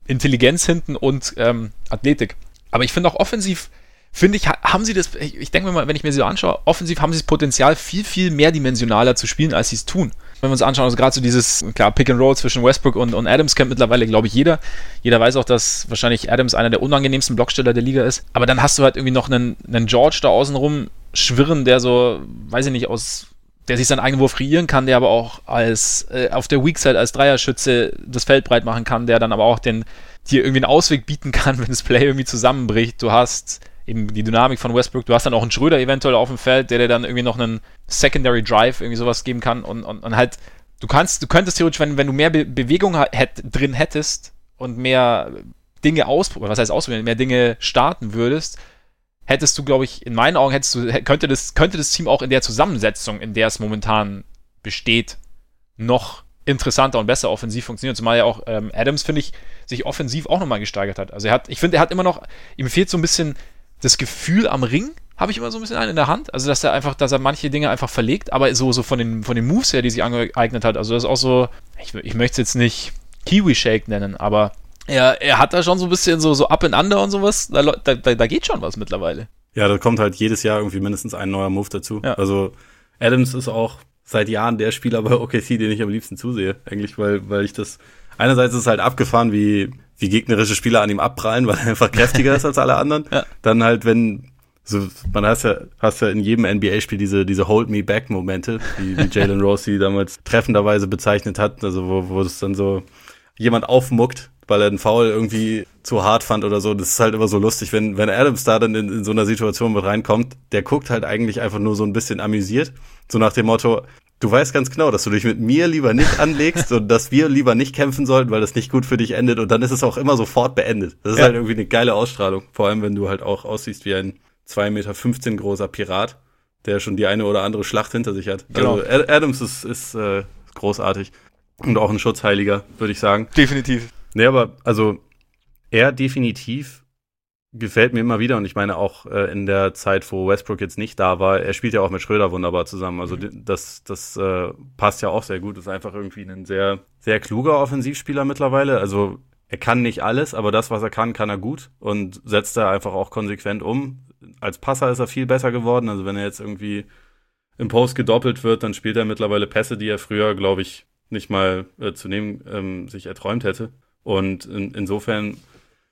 Intelligenz hinten und ähm, Athletik. Aber ich finde auch offensiv, finde ich, haben sie das, ich, denke mir mal, wenn ich mir sie so anschaue, offensiv haben sie das Potenzial, viel, viel mehrdimensionaler zu spielen, als sie es tun. Wenn wir uns anschauen, also gerade so dieses, klar, Pick and Roll zwischen Westbrook und, und Adams kennt mittlerweile, glaube ich, jeder. Jeder weiß auch, dass wahrscheinlich Adams einer der unangenehmsten Blocksteller der Liga ist. Aber dann hast du halt irgendwie noch einen, einen George da außenrum schwirren, der so, weiß ich nicht, aus der sich seinen eigenen Wurf kreieren kann, der aber auch als äh, auf der Weak Side als Dreierschütze das Feld breit machen kann, der dann aber auch den dir irgendwie einen Ausweg bieten kann, <laughs> wenn das Play irgendwie zusammenbricht. Du hast eben die Dynamik von Westbrook, du hast dann auch einen Schröder eventuell auf dem Feld, der dir dann irgendwie noch einen Secondary Drive irgendwie sowas geben kann und, und, und halt, du kannst, du könntest theoretisch, wenn, wenn du mehr Be Bewegung hätt, drin hättest und mehr Dinge ausprobieren, was heißt ausprobieren, mehr Dinge starten würdest, hättest du, glaube ich, in meinen Augen hättest du, könnte das, könnte das Team auch in der Zusammensetzung, in der es momentan besteht, noch interessanter und besser offensiv funktionieren. Zumal ja auch ähm, Adams, finde ich, sich offensiv auch nochmal gesteigert hat. Also er hat, ich finde, er hat immer noch, ihm fehlt so ein bisschen das Gefühl am Ring, habe ich immer so ein bisschen einen in der Hand. Also dass er einfach, dass er manche Dinge einfach verlegt, aber so, so von den, von den Moves her, die sich angeeignet hat. Also das ist auch so, ich, ich möchte es jetzt nicht Kiwi Shake nennen, aber er, er hat da schon so ein bisschen so, so up and under und sowas. Da, da, da geht schon was mittlerweile. Ja, da kommt halt jedes Jahr irgendwie mindestens ein neuer Move dazu. Ja. Also Adams ist auch seit Jahren der Spieler bei <laughs> OKC, den ich am liebsten zusehe. Eigentlich, weil, weil ich das, einerseits ist es halt abgefahren, wie, wie gegnerische Spieler an ihm abprallen, <laughs> weil er einfach kräftiger ist als alle anderen. Ja. Dann halt, wenn, so, man hast ja, hast ja in jedem NBA-Spiel diese, diese Hold Me Back Momente, die, die <laughs> Jalen Rossi damals treffenderweise bezeichnet hat, also wo, wo es dann so jemand aufmuckt weil er den Foul irgendwie zu hart fand oder so. Das ist halt immer so lustig, wenn, wenn Adams da dann in, in so einer Situation mit reinkommt, der guckt halt eigentlich einfach nur so ein bisschen amüsiert. So nach dem Motto, du weißt ganz genau, dass du dich mit mir lieber nicht anlegst und dass wir lieber nicht kämpfen sollten, weil das nicht gut für dich endet. Und dann ist es auch immer sofort beendet. Das ist ja. halt irgendwie eine geile Ausstrahlung. Vor allem, wenn du halt auch aussiehst wie ein 2,15 Meter großer Pirat, der schon die eine oder andere Schlacht hinter sich hat. Genau. Also Adams ist, ist äh, großartig. Und auch ein Schutzheiliger, würde ich sagen. Definitiv. Nee, aber also er definitiv gefällt mir immer wieder und ich meine auch äh, in der Zeit, wo Westbrook jetzt nicht da war, er spielt ja auch mit Schröder wunderbar zusammen. Also mhm. das, das äh, passt ja auch sehr gut. Ist einfach irgendwie ein sehr, sehr kluger Offensivspieler mittlerweile. Also er kann nicht alles, aber das, was er kann, kann er gut und setzt er einfach auch konsequent um. Als Passer ist er viel besser geworden. Also wenn er jetzt irgendwie im Post gedoppelt wird, dann spielt er mittlerweile Pässe, die er früher, glaube ich, nicht mal äh, zu nehmen ähm, sich erträumt hätte. Und in, insofern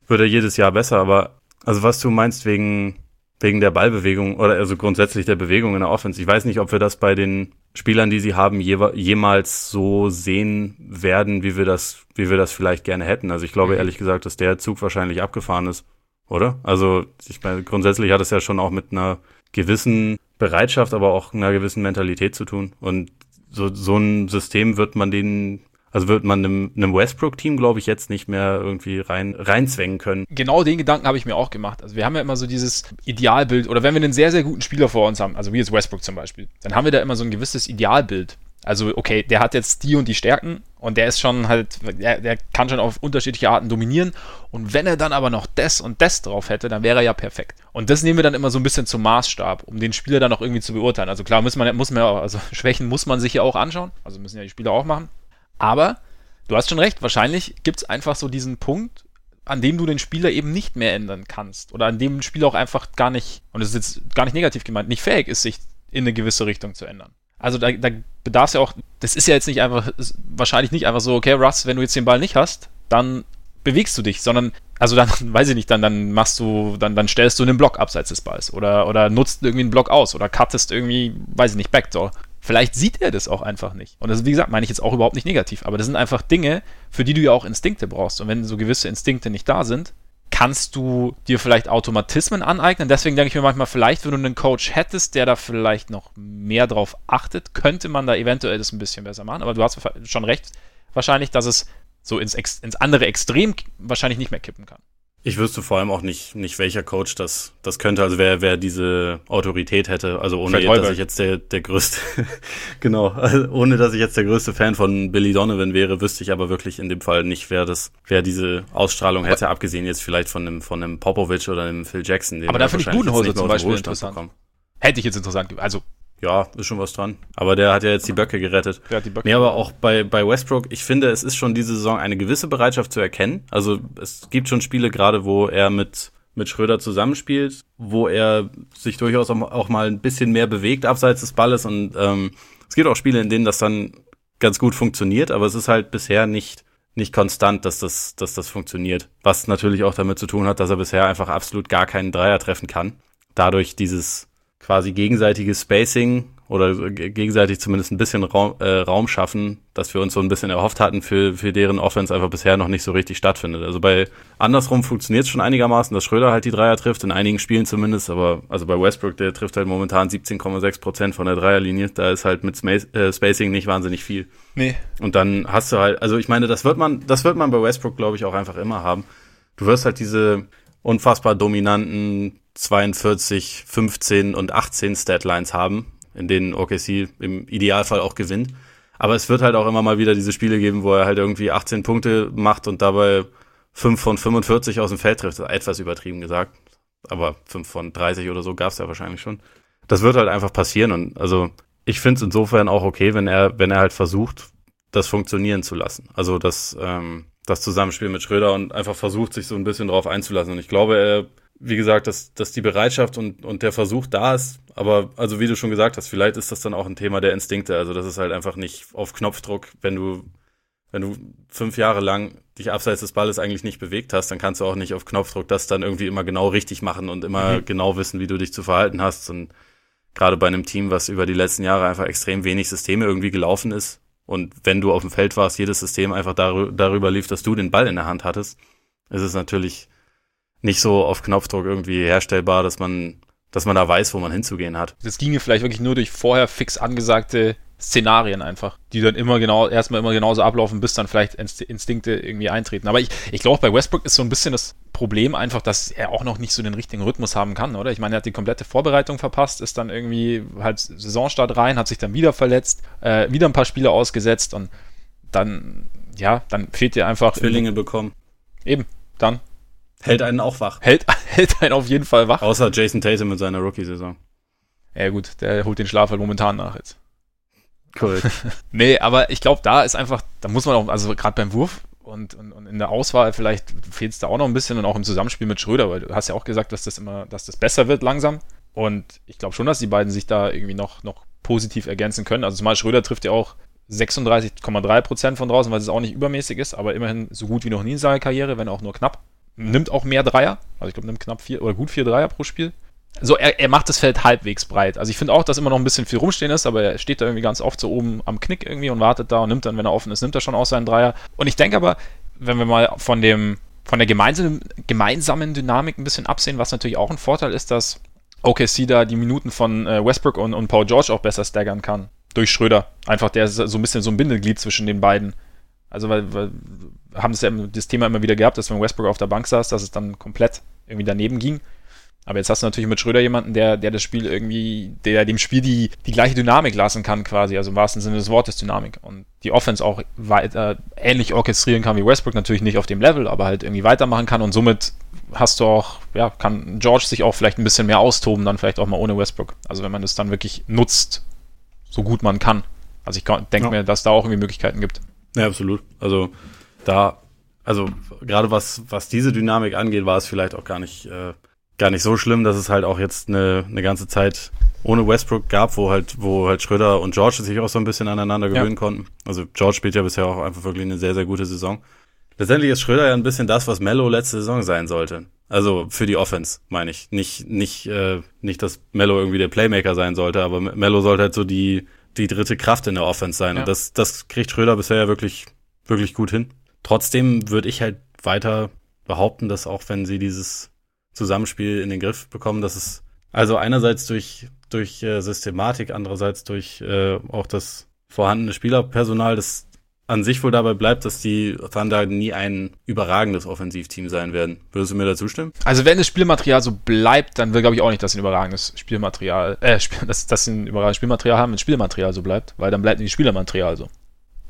wird er jedes Jahr besser. Aber also was du meinst wegen, wegen der Ballbewegung oder also grundsätzlich der Bewegung in der Offense, ich weiß nicht, ob wir das bei den Spielern, die sie haben, je, jemals so sehen werden, wie wir das, wie wir das vielleicht gerne hätten. Also ich glaube mhm. ehrlich gesagt, dass der Zug wahrscheinlich abgefahren ist, oder? Also ich meine, grundsätzlich hat es ja schon auch mit einer gewissen Bereitschaft, aber auch einer gewissen Mentalität zu tun. Und so, so ein System wird man denen also wird man einem, einem Westbrook-Team, glaube ich, jetzt nicht mehr irgendwie rein, reinzwängen können. Genau den Gedanken habe ich mir auch gemacht. Also wir haben ja immer so dieses Idealbild, oder wenn wir einen sehr, sehr guten Spieler vor uns haben, also wie jetzt Westbrook zum Beispiel, dann haben wir da immer so ein gewisses Idealbild. Also, okay, der hat jetzt die und die Stärken und der ist schon halt, der, der kann schon auf unterschiedliche Arten dominieren. Und wenn er dann aber noch das und das drauf hätte, dann wäre er ja perfekt. Und das nehmen wir dann immer so ein bisschen zum Maßstab, um den Spieler dann auch irgendwie zu beurteilen. Also klar, muss man, muss man ja, also <laughs> Schwächen muss man sich ja auch anschauen. Also müssen ja die Spieler auch machen. Aber du hast schon recht, wahrscheinlich gibt es einfach so diesen Punkt, an dem du den Spieler eben nicht mehr ändern kannst. Oder an dem ein Spieler auch einfach gar nicht, und das ist jetzt gar nicht negativ gemeint, nicht fähig ist, sich in eine gewisse Richtung zu ändern. Also da, da bedarf es ja auch, das ist ja jetzt nicht einfach, wahrscheinlich nicht einfach so, okay, Russ, wenn du jetzt den Ball nicht hast, dann bewegst du dich, sondern, also dann, <laughs> weiß ich nicht, dann, dann machst du, dann, dann stellst du einen Block abseits des Balls oder, oder nutzt irgendwie einen Block aus oder cuttest irgendwie, weiß ich nicht, Backdoor. Vielleicht sieht er das auch einfach nicht. Und das, wie gesagt, meine ich jetzt auch überhaupt nicht negativ, aber das sind einfach Dinge, für die du ja auch Instinkte brauchst. Und wenn so gewisse Instinkte nicht da sind, kannst du dir vielleicht Automatismen aneignen. Deswegen denke ich mir manchmal, vielleicht, wenn du einen Coach hättest, der da vielleicht noch mehr drauf achtet, könnte man da eventuell das ein bisschen besser machen. Aber du hast schon recht, wahrscheinlich, dass es so ins, ins andere Extrem wahrscheinlich nicht mehr kippen kann. Ich wüsste vor allem auch nicht, nicht welcher Coach das, das könnte, also wer, wer diese Autorität hätte, also ohne, dass ich jetzt der, der größte, <laughs> genau, also ohne dass ich jetzt der größte Fan von Billy Donovan wäre, wüsste ich aber wirklich in dem Fall nicht, wer das, wer diese Ausstrahlung hätte, abgesehen jetzt vielleicht von einem, von einem Popovic oder einem Phil Jackson. Aber da finde ich Budenholzer zum Beispiel interessant. Bekommen. Hätte ich jetzt interessant, also ja, ist schon was dran. Aber der hat ja jetzt die Böcke gerettet. Der hat die Böcke nee, aber auch bei, bei Westbrook, ich finde, es ist schon diese Saison eine gewisse Bereitschaft zu erkennen. Also es gibt schon Spiele gerade, wo er mit, mit Schröder zusammenspielt, wo er sich durchaus auch mal ein bisschen mehr bewegt abseits des Balles. Und ähm, es gibt auch Spiele, in denen das dann ganz gut funktioniert, aber es ist halt bisher nicht, nicht konstant, dass das, dass das funktioniert. Was natürlich auch damit zu tun hat, dass er bisher einfach absolut gar keinen Dreier treffen kann. Dadurch dieses quasi gegenseitiges Spacing oder gegenseitig zumindest ein bisschen Raum, äh, Raum schaffen, dass wir uns so ein bisschen erhofft hatten, für, für deren Offense einfach bisher noch nicht so richtig stattfindet. Also bei andersrum funktioniert es schon einigermaßen, dass Schröder halt die Dreier trifft, in einigen Spielen zumindest, aber also bei Westbrook, der trifft halt momentan 17,6 Prozent von der Dreierlinie, da ist halt mit äh, Spacing nicht wahnsinnig viel. Nee. Und dann hast du halt, also ich meine, das wird man, das wird man bei Westbrook, glaube ich, auch einfach immer haben. Du wirst halt diese unfassbar dominanten 42, 15 und 18 Statlines haben, in denen OKC im Idealfall auch gewinnt. Aber es wird halt auch immer mal wieder diese Spiele geben, wo er halt irgendwie 18 Punkte macht und dabei 5 von 45 aus dem Feld trifft. Etwas übertrieben gesagt. Aber 5 von 30 oder so gab es ja wahrscheinlich schon. Das wird halt einfach passieren. Und also ich finde es insofern auch okay, wenn er, wenn er halt versucht, das funktionieren zu lassen. Also das, ähm, das Zusammenspiel mit Schröder und einfach versucht, sich so ein bisschen drauf einzulassen. Und ich glaube, er wie gesagt, dass, dass die Bereitschaft und, und der Versuch da ist. Aber also wie du schon gesagt hast, vielleicht ist das dann auch ein Thema der Instinkte. Also das ist halt einfach nicht auf Knopfdruck, wenn du, wenn du fünf Jahre lang dich abseits des Balles eigentlich nicht bewegt hast, dann kannst du auch nicht auf Knopfdruck das dann irgendwie immer genau richtig machen und immer mhm. genau wissen, wie du dich zu verhalten hast. Und gerade bei einem Team, was über die letzten Jahre einfach extrem wenig Systeme irgendwie gelaufen ist. Und wenn du auf dem Feld warst, jedes System einfach darüber lief, dass du den Ball in der Hand hattest, ist es natürlich nicht so auf Knopfdruck irgendwie herstellbar, dass man, dass man da weiß, wo man hinzugehen hat. Das ginge vielleicht wirklich nur durch vorher fix angesagte Szenarien einfach, die dann immer genau, erstmal immer genauso ablaufen, bis dann vielleicht Instinkte irgendwie eintreten. Aber ich, ich glaube, bei Westbrook ist so ein bisschen das Problem einfach, dass er auch noch nicht so den richtigen Rhythmus haben kann, oder? Ich meine, er hat die komplette Vorbereitung verpasst, ist dann irgendwie halt Saisonstart rein, hat sich dann wieder verletzt, äh, wieder ein paar Spiele ausgesetzt und dann, ja, dann fehlt dir einfach. Zwillinge bekommen. Eben, dann Hält einen auch wach. Hält, <laughs> hält einen auf jeden Fall wach. Außer Jason Tatum mit seiner Rookie-Saison. Ja gut, der holt den Schlaf halt momentan nach jetzt. Cool. <laughs> nee, aber ich glaube, da ist einfach, da muss man auch, also gerade beim Wurf und, und, und, in der Auswahl vielleicht fehlt es da auch noch ein bisschen und auch im Zusammenspiel mit Schröder, weil du hast ja auch gesagt, dass das immer, dass das besser wird langsam. Und ich glaube schon, dass die beiden sich da irgendwie noch, noch positiv ergänzen können. Also zumal Schröder trifft ja auch 36,3 Prozent von draußen, weil es auch nicht übermäßig ist, aber immerhin so gut wie noch nie in seiner Karriere, wenn auch nur knapp nimmt auch mehr Dreier. Also ich glaube, nimmt knapp vier oder gut vier Dreier pro Spiel. So, er, er macht das Feld halbwegs breit. Also ich finde auch, dass immer noch ein bisschen viel rumstehen ist, aber er steht da irgendwie ganz oft so oben am Knick irgendwie und wartet da und nimmt dann, wenn er offen ist, nimmt er schon auch seinen Dreier. Und ich denke aber, wenn wir mal von dem, von der gemeinsamen, gemeinsamen Dynamik ein bisschen absehen, was natürlich auch ein Vorteil ist, dass OKC da die Minuten von äh, Westbrook und, und Paul George auch besser staggern kann. Durch Schröder. Einfach der ist so ein bisschen so ein Bindeglied zwischen den beiden. Also, weil, weil haben es ja das Thema immer wieder gehabt, dass wenn Westbrook auf der Bank saß, dass es dann komplett irgendwie daneben ging. Aber jetzt hast du natürlich mit Schröder jemanden, der, der das Spiel irgendwie, der dem Spiel die, die gleiche Dynamik lassen kann, quasi, also im wahrsten Sinne des Wortes Dynamik. Und die Offense auch weiter ähnlich orchestrieren kann wie Westbrook, natürlich nicht auf dem Level, aber halt irgendwie weitermachen kann und somit hast du auch, ja, kann George sich auch vielleicht ein bisschen mehr austoben, dann vielleicht auch mal ohne Westbrook. Also wenn man das dann wirklich nutzt, so gut man kann. Also ich denke ja. mir, dass da auch irgendwie Möglichkeiten gibt. Ja, absolut. Also da, also gerade was, was diese Dynamik angeht, war es vielleicht auch gar nicht, äh, gar nicht so schlimm, dass es halt auch jetzt eine, eine ganze Zeit ohne Westbrook gab, wo halt, wo halt Schröder und George sich auch so ein bisschen aneinander gewöhnen ja. konnten. Also George spielt ja bisher auch einfach wirklich eine sehr, sehr gute Saison. Letztendlich ist Schröder ja ein bisschen das, was Mello letzte Saison sein sollte. Also für die Offense, meine ich. Nicht, nicht, äh, nicht, dass Mello irgendwie der Playmaker sein sollte, aber Mello sollte halt so die, die dritte Kraft in der Offense sein. Ja. Und das, das kriegt Schröder bisher ja wirklich, wirklich gut hin. Trotzdem würde ich halt weiter behaupten, dass auch wenn sie dieses Zusammenspiel in den Griff bekommen, dass es also einerseits durch, durch äh, Systematik, andererseits durch äh, auch das vorhandene Spielerpersonal, das an sich wohl dabei bleibt, dass die Thunder nie ein überragendes Offensivteam sein werden. Würdest du mir dazu stimmen? Also wenn das Spielmaterial so bleibt, dann will glaube ich auch nicht, dass sie ein überragendes Spielmaterial, äh, <laughs> dass, dass sie ein überragendes Spielmaterial haben, wenn Spielmaterial so bleibt, weil dann bleibt nicht Spielermaterial so.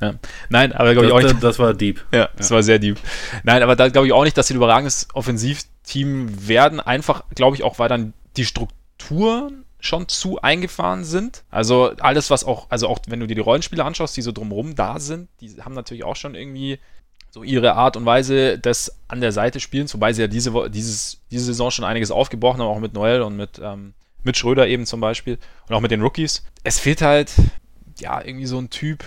Ja. Nein, aber glaube ich auch nicht. Das war deep. Ja, das ja. war sehr deep. Nein, aber da glaube ich auch nicht, dass sie ein überragendes Offensivteam werden. Einfach, glaube ich, auch, weil dann die Strukturen schon zu eingefahren sind. Also alles, was auch, also auch wenn du dir die Rollenspiele anschaust, die so drumherum da sind, die haben natürlich auch schon irgendwie so ihre Art und Weise des an der Seite spielens, wobei sie ja diese, dieses, diese Saison schon einiges aufgebrochen haben, auch mit Noel und mit, ähm, mit Schröder eben zum Beispiel und auch mit den Rookies. Es fehlt halt, ja, irgendwie so ein Typ,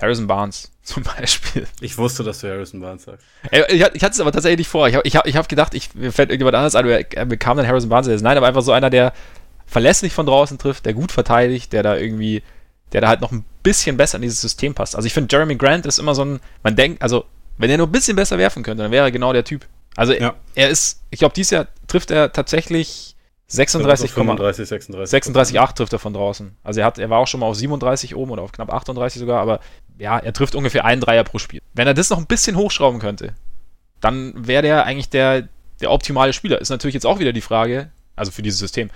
Harrison Barnes <laughs> zum Beispiel. Ich wusste, dass du Harrison Barnes sagst. Ich, ich hatte es aber tatsächlich nicht vor. Ich habe ich hab, ich hab gedacht, ich, mir fällt irgendjemand anders ein, wer bekam dann Harrison Barnes. Nein, aber einfach so einer, der verlässlich von draußen trifft, der gut verteidigt, der da irgendwie, der da halt noch ein bisschen besser in dieses System passt. Also ich finde, Jeremy Grant ist immer so ein, man denkt, also wenn er nur ein bisschen besser werfen könnte, dann wäre er genau der Typ. Also ja. er ist, ich glaube, dieses Jahr trifft er tatsächlich 36, 35, 36. 36, 8 trifft er von draußen. Also er hat, er war auch schon mal auf 37 oben oder auf knapp 38 sogar, aber ja, er trifft ungefähr einen Dreier pro Spiel. Wenn er das noch ein bisschen hochschrauben könnte, dann wäre der eigentlich der, der optimale Spieler. Ist natürlich jetzt auch wieder die Frage, also für dieses System,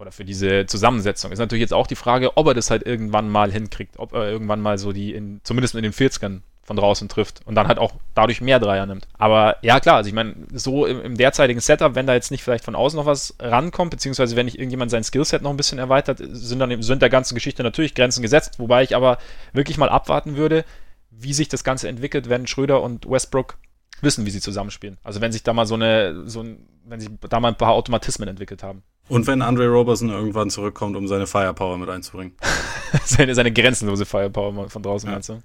oder für diese Zusammensetzung ist natürlich jetzt auch die Frage, ob er das halt irgendwann mal hinkriegt, ob er irgendwann mal so die, in, zumindest in den 40ern von draußen trifft und dann halt auch dadurch mehr Dreier nimmt. Aber ja, klar, also ich meine, so im, im, derzeitigen Setup, wenn da jetzt nicht vielleicht von außen noch was rankommt, beziehungsweise wenn nicht irgendjemand sein Skillset noch ein bisschen erweitert, sind dann sind der ganzen Geschichte natürlich Grenzen gesetzt, wobei ich aber wirklich mal abwarten würde, wie sich das Ganze entwickelt, wenn Schröder und Westbrook wissen, wie sie zusammenspielen. Also wenn sich da mal so eine, so ein, wenn sich da mal ein paar Automatismen entwickelt haben. Und wenn Andre Roberson irgendwann zurückkommt, um seine Firepower mit einzubringen. <laughs> seine, seine grenzenlose Firepower von draußen, ja. meinst du?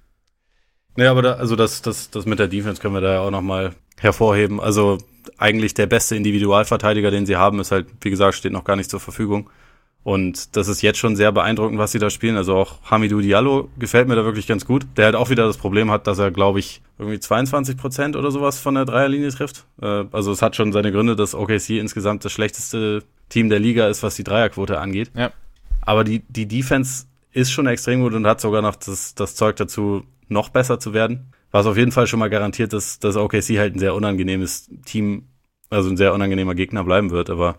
Nee, aber da, also das, das, das mit der Defense können wir da ja auch nochmal hervorheben. Also eigentlich der beste Individualverteidiger, den sie haben, ist halt, wie gesagt, steht noch gar nicht zur Verfügung. Und das ist jetzt schon sehr beeindruckend, was sie da spielen. Also auch Hamidou Diallo gefällt mir da wirklich ganz gut. Der halt auch wieder das Problem hat, dass er, glaube ich, irgendwie 22 Prozent oder sowas von der Dreierlinie trifft. Äh, also es hat schon seine Gründe, dass OKC insgesamt das schlechteste Team der Liga ist, was die Dreierquote angeht. Ja. Aber die, die Defense ist schon extrem gut und hat sogar noch das, das Zeug dazu, noch besser zu werden. Was auf jeden Fall schon mal garantiert, dass, dass OKC halt ein sehr unangenehmes Team, also ein sehr unangenehmer Gegner bleiben wird. Aber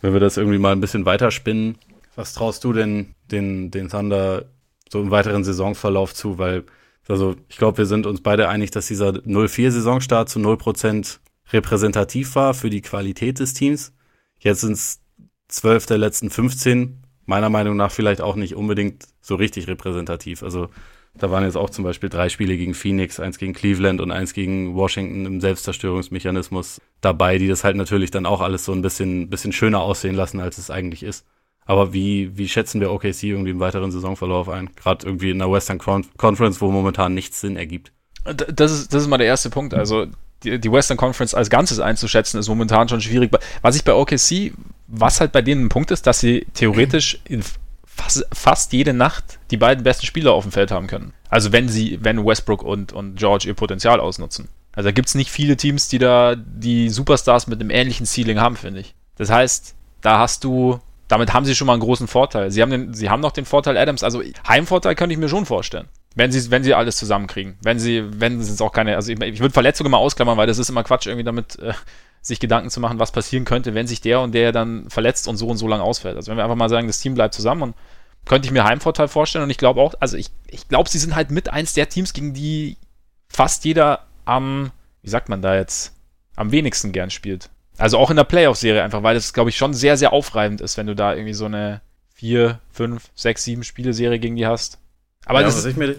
wenn wir das irgendwie mal ein bisschen weiterspinnen, was traust du denn den, den Thunder so im weiteren Saisonverlauf zu? Weil, also ich glaube, wir sind uns beide einig, dass dieser 0-4-Saisonstart zu 0% repräsentativ war für die Qualität des Teams. Jetzt sind es zwölf der letzten 15, meiner Meinung nach vielleicht auch nicht unbedingt so richtig repräsentativ. Also da waren jetzt auch zum Beispiel drei Spiele gegen Phoenix, eins gegen Cleveland und eins gegen Washington im Selbstzerstörungsmechanismus dabei, die das halt natürlich dann auch alles so ein bisschen, bisschen schöner aussehen lassen, als es eigentlich ist. Aber wie, wie schätzen wir OKC irgendwie im weiteren Saisonverlauf ein? Gerade irgendwie in der Western Conference, wo momentan nichts Sinn ergibt. Das ist, das ist mal der erste Punkt. Also die, die Western Conference als Ganzes einzuschätzen, ist momentan schon schwierig. Was ich bei OKC, was halt bei denen ein Punkt ist, dass sie theoretisch in fast, fast jede Nacht die beiden besten Spieler auf dem Feld haben können. Also wenn sie, wenn Westbrook und, und George ihr Potenzial ausnutzen. Also da gibt es nicht viele Teams, die da die Superstars mit einem ähnlichen Ceiling haben, finde ich. Das heißt, da hast du, damit haben sie schon mal einen großen Vorteil. Sie haben, den, sie haben noch den Vorteil Adams, also Heimvorteil könnte ich mir schon vorstellen. Wenn sie, wenn sie alles zusammenkriegen. Wenn sie, wenn es auch keine, also ich, ich würde Verletzungen mal ausklammern, weil das ist immer Quatsch, irgendwie damit äh, sich Gedanken zu machen, was passieren könnte, wenn sich der und der dann verletzt und so und so lang ausfällt. Also wenn wir einfach mal sagen, das Team bleibt zusammen und könnte ich mir Heimvorteil vorstellen und ich glaube auch, also ich, ich glaube, sie sind halt mit eins der Teams, gegen die fast jeder am, wie sagt man da jetzt, am wenigsten gern spielt. Also auch in der Playoff-Serie einfach, weil das, glaube ich, schon sehr, sehr aufreibend ist, wenn du da irgendwie so eine vier, fünf, sechs, sieben Spiele-Serie gegen die hast. Aber ja, das was ich mir,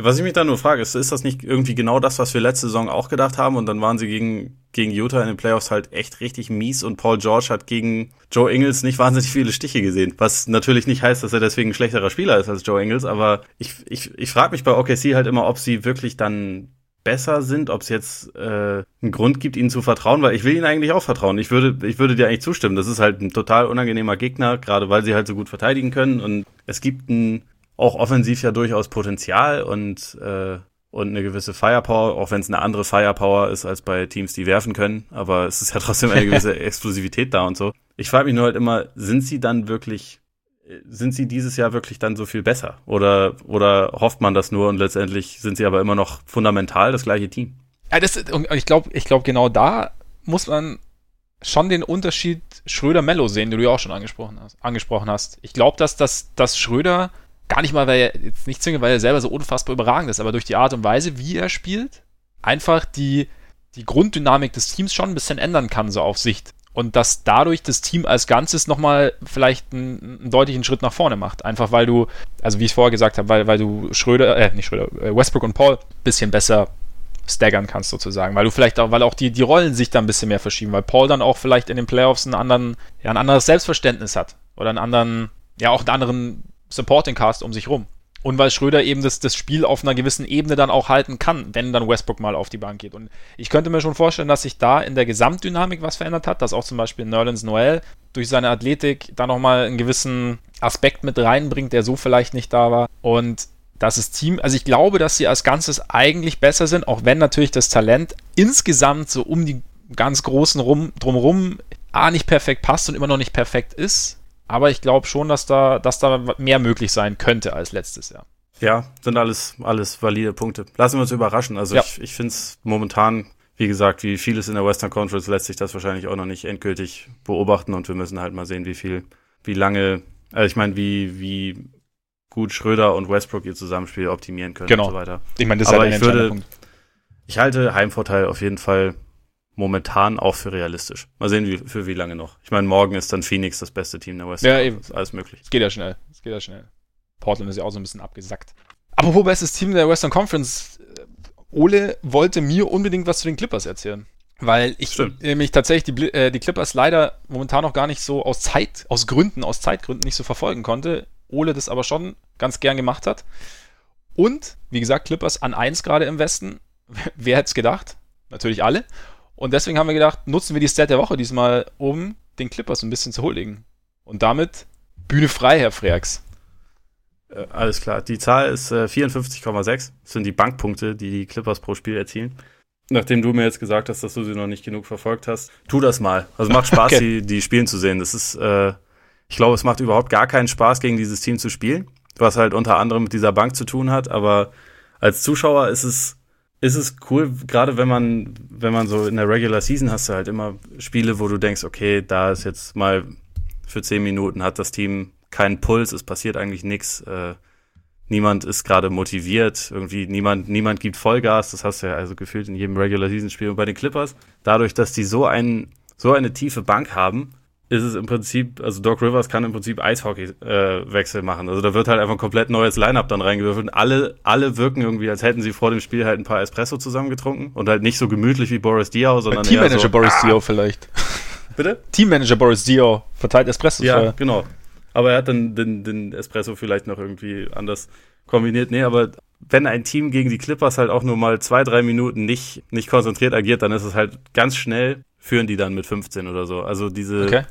was ich mich da nur frage, ist, ist das nicht irgendwie genau das, was wir letzte Saison auch gedacht haben? Und dann waren sie gegen, gegen Utah in den Playoffs halt echt richtig mies und Paul George hat gegen Joe Ingles nicht <laughs> wahnsinnig viele Stiche gesehen. Was natürlich nicht heißt, dass er deswegen ein schlechterer Spieler ist als Joe Ingles, aber ich, ich, ich frage mich bei OKC halt immer, ob sie wirklich dann besser sind, ob es jetzt äh, einen Grund gibt, ihnen zu vertrauen, weil ich will ihnen eigentlich auch vertrauen. Ich würde, ich würde dir eigentlich zustimmen. Das ist halt ein total unangenehmer Gegner, gerade weil sie halt so gut verteidigen können. Und es gibt ein auch offensiv ja durchaus Potenzial und, äh, und eine gewisse Firepower, auch wenn es eine andere Firepower ist als bei Teams, die werfen können. Aber es ist ja trotzdem eine <laughs> gewisse Explosivität da und so. Ich frage mich nur halt immer, sind sie dann wirklich, sind sie dieses Jahr wirklich dann so viel besser? Oder, oder hofft man das nur und letztendlich sind sie aber immer noch fundamental das gleiche Team? Ja, das, ich glaube, ich glaube, genau da muss man schon den Unterschied Schröder-Mello sehen, den du ja auch schon angesprochen hast. Angesprochen hast. Ich glaube, dass, dass, dass Schröder Gar nicht mal, weil er, jetzt nicht zwingend, weil er selber so unfassbar überragend ist, aber durch die Art und Weise, wie er spielt, einfach die, die Grunddynamik des Teams schon ein bisschen ändern kann, so auf Sicht. Und dass dadurch das Team als Ganzes nochmal vielleicht einen, einen, deutlichen Schritt nach vorne macht. Einfach weil du, also wie ich vorher gesagt habe, weil, weil du Schröder, äh, nicht Schröder, äh, Westbrook und Paul ein bisschen besser staggern kannst sozusagen, weil du vielleicht auch, weil auch die, die Rollen sich da ein bisschen mehr verschieben, weil Paul dann auch vielleicht in den Playoffs einen anderen, ja, ein anderes Selbstverständnis hat oder einen anderen, ja, auch einen anderen Supporting Cast um sich rum. Und weil Schröder eben das, das Spiel auf einer gewissen Ebene dann auch halten kann, wenn dann Westbrook mal auf die Bank geht. Und ich könnte mir schon vorstellen, dass sich da in der Gesamtdynamik was verändert hat, dass auch zum Beispiel Nerlens Noel durch seine Athletik da nochmal einen gewissen Aspekt mit reinbringt, der so vielleicht nicht da war. Und dass das Team, also ich glaube, dass sie als Ganzes eigentlich besser sind, auch wenn natürlich das Talent insgesamt so um die ganz Großen rum, drumherum A nicht perfekt passt und immer noch nicht perfekt ist aber ich glaube schon, dass da, dass da mehr möglich sein könnte als letztes Jahr. Ja, sind alles, alles valide Punkte. Lassen wir uns überraschen. Also ja. ich, ich finde es momentan, wie gesagt, wie vieles in der Western Conference lässt sich das wahrscheinlich auch noch nicht endgültig beobachten und wir müssen halt mal sehen, wie viel, wie lange, also ich meine, wie, wie gut Schröder und Westbrook ihr Zusammenspiel optimieren können genau. und so weiter. Ich meine, das ist halt ein ich würde, Punkt. Ich halte Heimvorteil auf jeden Fall momentan auch für realistisch. Mal sehen, wie, für wie lange noch. Ich meine, morgen ist dann Phoenix das beste Team der West. Ja, eben. Ist alles möglich. Es geht ja schnell. Es geht ja schnell. Portland ist ja auch so ein bisschen abgesackt. Aber wo bestes Team der Western Conference? Ole wollte mir unbedingt was zu den Clippers erzählen. Weil ich Stimmt. nämlich tatsächlich die, äh, die Clippers leider momentan noch gar nicht so aus Zeit, aus Gründen, aus Zeitgründen nicht so verfolgen konnte. Ole das aber schon ganz gern gemacht hat. Und, wie gesagt, Clippers an 1 gerade im Westen. <laughs> Wer hätte es gedacht? Natürlich alle. Und deswegen haben wir gedacht, nutzen wir die Stat der Woche diesmal, um den Clippers ein bisschen zu huldigen. Und damit Bühne frei, Herr Freaks. Äh, alles klar. Die Zahl ist äh, 54,6. Das sind die Bankpunkte, die die Clippers pro Spiel erzielen. Nachdem du mir jetzt gesagt hast, dass du sie noch nicht genug verfolgt hast, tu das mal. Also macht Spaß, <laughs> okay. die, die spielen zu sehen. Das ist, äh, ich glaube, es macht überhaupt gar keinen Spaß, gegen dieses Team zu spielen, was halt unter anderem mit dieser Bank zu tun hat. Aber als Zuschauer ist es ist es cool, gerade wenn man, wenn man so in der Regular Season hast du halt immer Spiele, wo du denkst, okay, da ist jetzt mal für zehn Minuten hat das Team keinen Puls, es passiert eigentlich nichts, äh, niemand ist gerade motiviert, irgendwie niemand, niemand gibt Vollgas, das hast du ja also gefühlt in jedem Regular Season Spiel und bei den Clippers, dadurch, dass die so einen, so eine tiefe Bank haben, ist es im Prinzip, also Doc Rivers kann im Prinzip Eishockey-Wechsel äh, machen. Also da wird halt einfach ein komplett neues Line-Up dann reingewürfelt. Alle, alle wirken irgendwie, als hätten sie vor dem Spiel halt ein paar Espresso zusammengetrunken und halt nicht so gemütlich wie Boris Diaw, sondern Teammanager so, Boris ah. Diaw vielleicht. <laughs> Bitte? Teammanager Boris Diaw verteilt Espresso. Ja, für. genau. Aber er hat dann den, den Espresso vielleicht noch irgendwie anders kombiniert. Nee, aber wenn ein Team gegen die Clippers halt auch nur mal zwei, drei Minuten nicht, nicht konzentriert agiert, dann ist es halt ganz schnell, führen die dann mit 15 oder so. Also diese, okay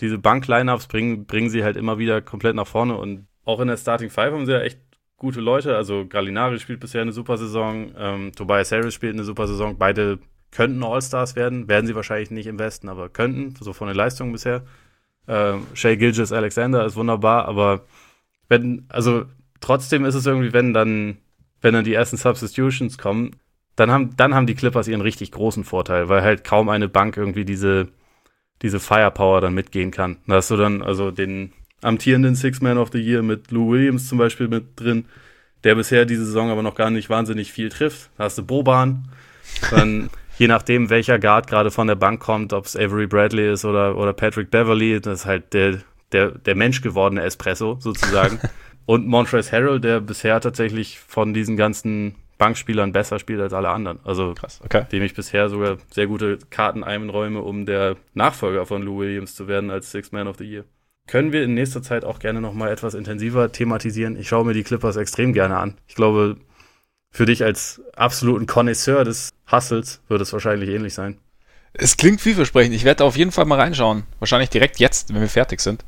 diese Bank-Lineups bringen, bringen sie halt immer wieder komplett nach vorne und auch in der Starting Five haben sie ja echt gute Leute. Also Gallinari spielt bisher eine super Saison, ähm, Tobias Harris spielt eine super Saison. Beide könnten All-Stars werden, werden sie wahrscheinlich nicht im Westen, aber könnten, so von den Leistungen bisher. Ähm, Shay Gilgis Alexander ist wunderbar, aber wenn, also trotzdem ist es irgendwie, wenn dann wenn dann die ersten Substitutions kommen, dann haben, dann haben die Clippers ihren richtig großen Vorteil, weil halt kaum eine Bank irgendwie diese, diese Firepower dann mitgehen kann. Da hast du dann also den amtierenden Six Man of the Year mit Lou Williams zum Beispiel mit drin, der bisher diese Saison aber noch gar nicht wahnsinnig viel trifft. Da hast du Boban, dann <laughs> je nachdem, welcher Guard gerade von der Bank kommt, ob es Avery Bradley ist oder, oder Patrick Beverly, das ist halt der, der, der menschgewordene Espresso sozusagen. <laughs> Und Montrezl Harrell, der bisher tatsächlich von diesen ganzen Bankspielern besser spielt als alle anderen. Also, Krass, okay. dem ich bisher sogar sehr gute Karten einräume, um der Nachfolger von Lou Williams zu werden als Six Man of the Year. Können wir in nächster Zeit auch gerne nochmal etwas intensiver thematisieren. Ich schaue mir die Clippers extrem gerne an. Ich glaube, für dich als absoluten Connoisseur des Hustles wird es wahrscheinlich ähnlich sein. Es klingt vielversprechend. Ich werde auf jeden Fall mal reinschauen. Wahrscheinlich direkt jetzt, wenn wir fertig sind.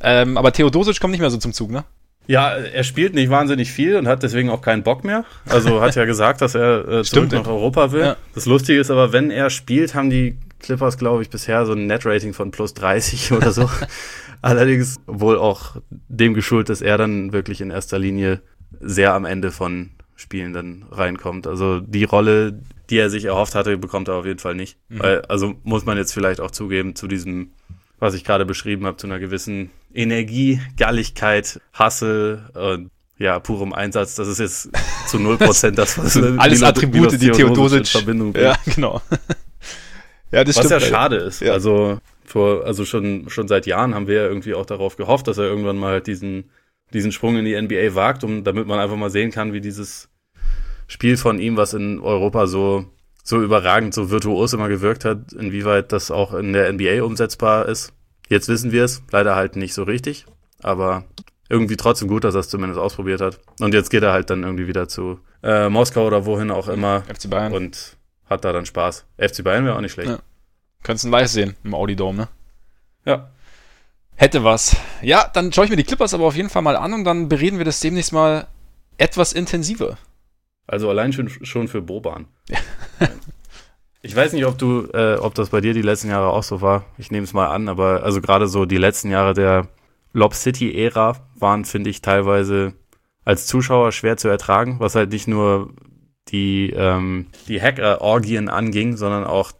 Ähm, aber Theodosic kommt nicht mehr so zum Zug, ne? Ja, er spielt nicht wahnsinnig viel und hat deswegen auch keinen Bock mehr. Also hat ja gesagt, dass er äh, <laughs> zurück nach Europa will. Ja. Das Lustige ist aber, wenn er spielt, haben die Clippers, glaube ich, bisher so ein Net-Rating von plus 30 <laughs> oder so. Allerdings wohl auch dem geschuldet, dass er dann wirklich in erster Linie sehr am Ende von Spielen dann reinkommt. Also die Rolle, die er sich erhofft hatte, bekommt er auf jeden Fall nicht. Mhm. Weil, also muss man jetzt vielleicht auch zugeben, zu diesem, was ich gerade beschrieben habe, zu einer gewissen Energie, Galligkeit, Hassel und ja, purem Einsatz. Das ist jetzt <laughs> zu 0% das, was alles Attribute, die Theodosic in Verbindung bringt. Ja, genau. <laughs> ja, das was stimmt. ja schade ist. Ja. Also vor, also schon, schon seit Jahren haben wir ja irgendwie auch darauf gehofft, dass er irgendwann mal diesen diesen Sprung in die NBA wagt, um, damit man einfach mal sehen kann, wie dieses Spiel von ihm, was in Europa so, so überragend, so virtuos immer gewirkt hat, inwieweit das auch in der NBA umsetzbar ist. Jetzt wissen wir es, leider halt nicht so richtig, aber irgendwie trotzdem gut, dass er es zumindest ausprobiert hat. Und jetzt geht er halt dann irgendwie wieder zu äh, Moskau oder wohin auch immer. FC Bayern. Und hat da dann Spaß. FC Bayern wäre auch nicht schlecht. Ja. Könntest du live sehen im Audi Dome, ne? Ja. Hätte was. Ja, dann schaue ich mir die Clippers aber auf jeden Fall mal an und dann bereden wir das demnächst mal etwas intensiver. Also allein schon, schon für Boban. <laughs> ich weiß nicht, ob du, äh, ob das bei dir die letzten Jahre auch so war. Ich nehme es mal an, aber also gerade so die letzten Jahre der Lob City-Ära waren, finde ich, teilweise als Zuschauer schwer zu ertragen, was halt nicht nur die, ähm, die Hacker-Orgien anging, sondern auch,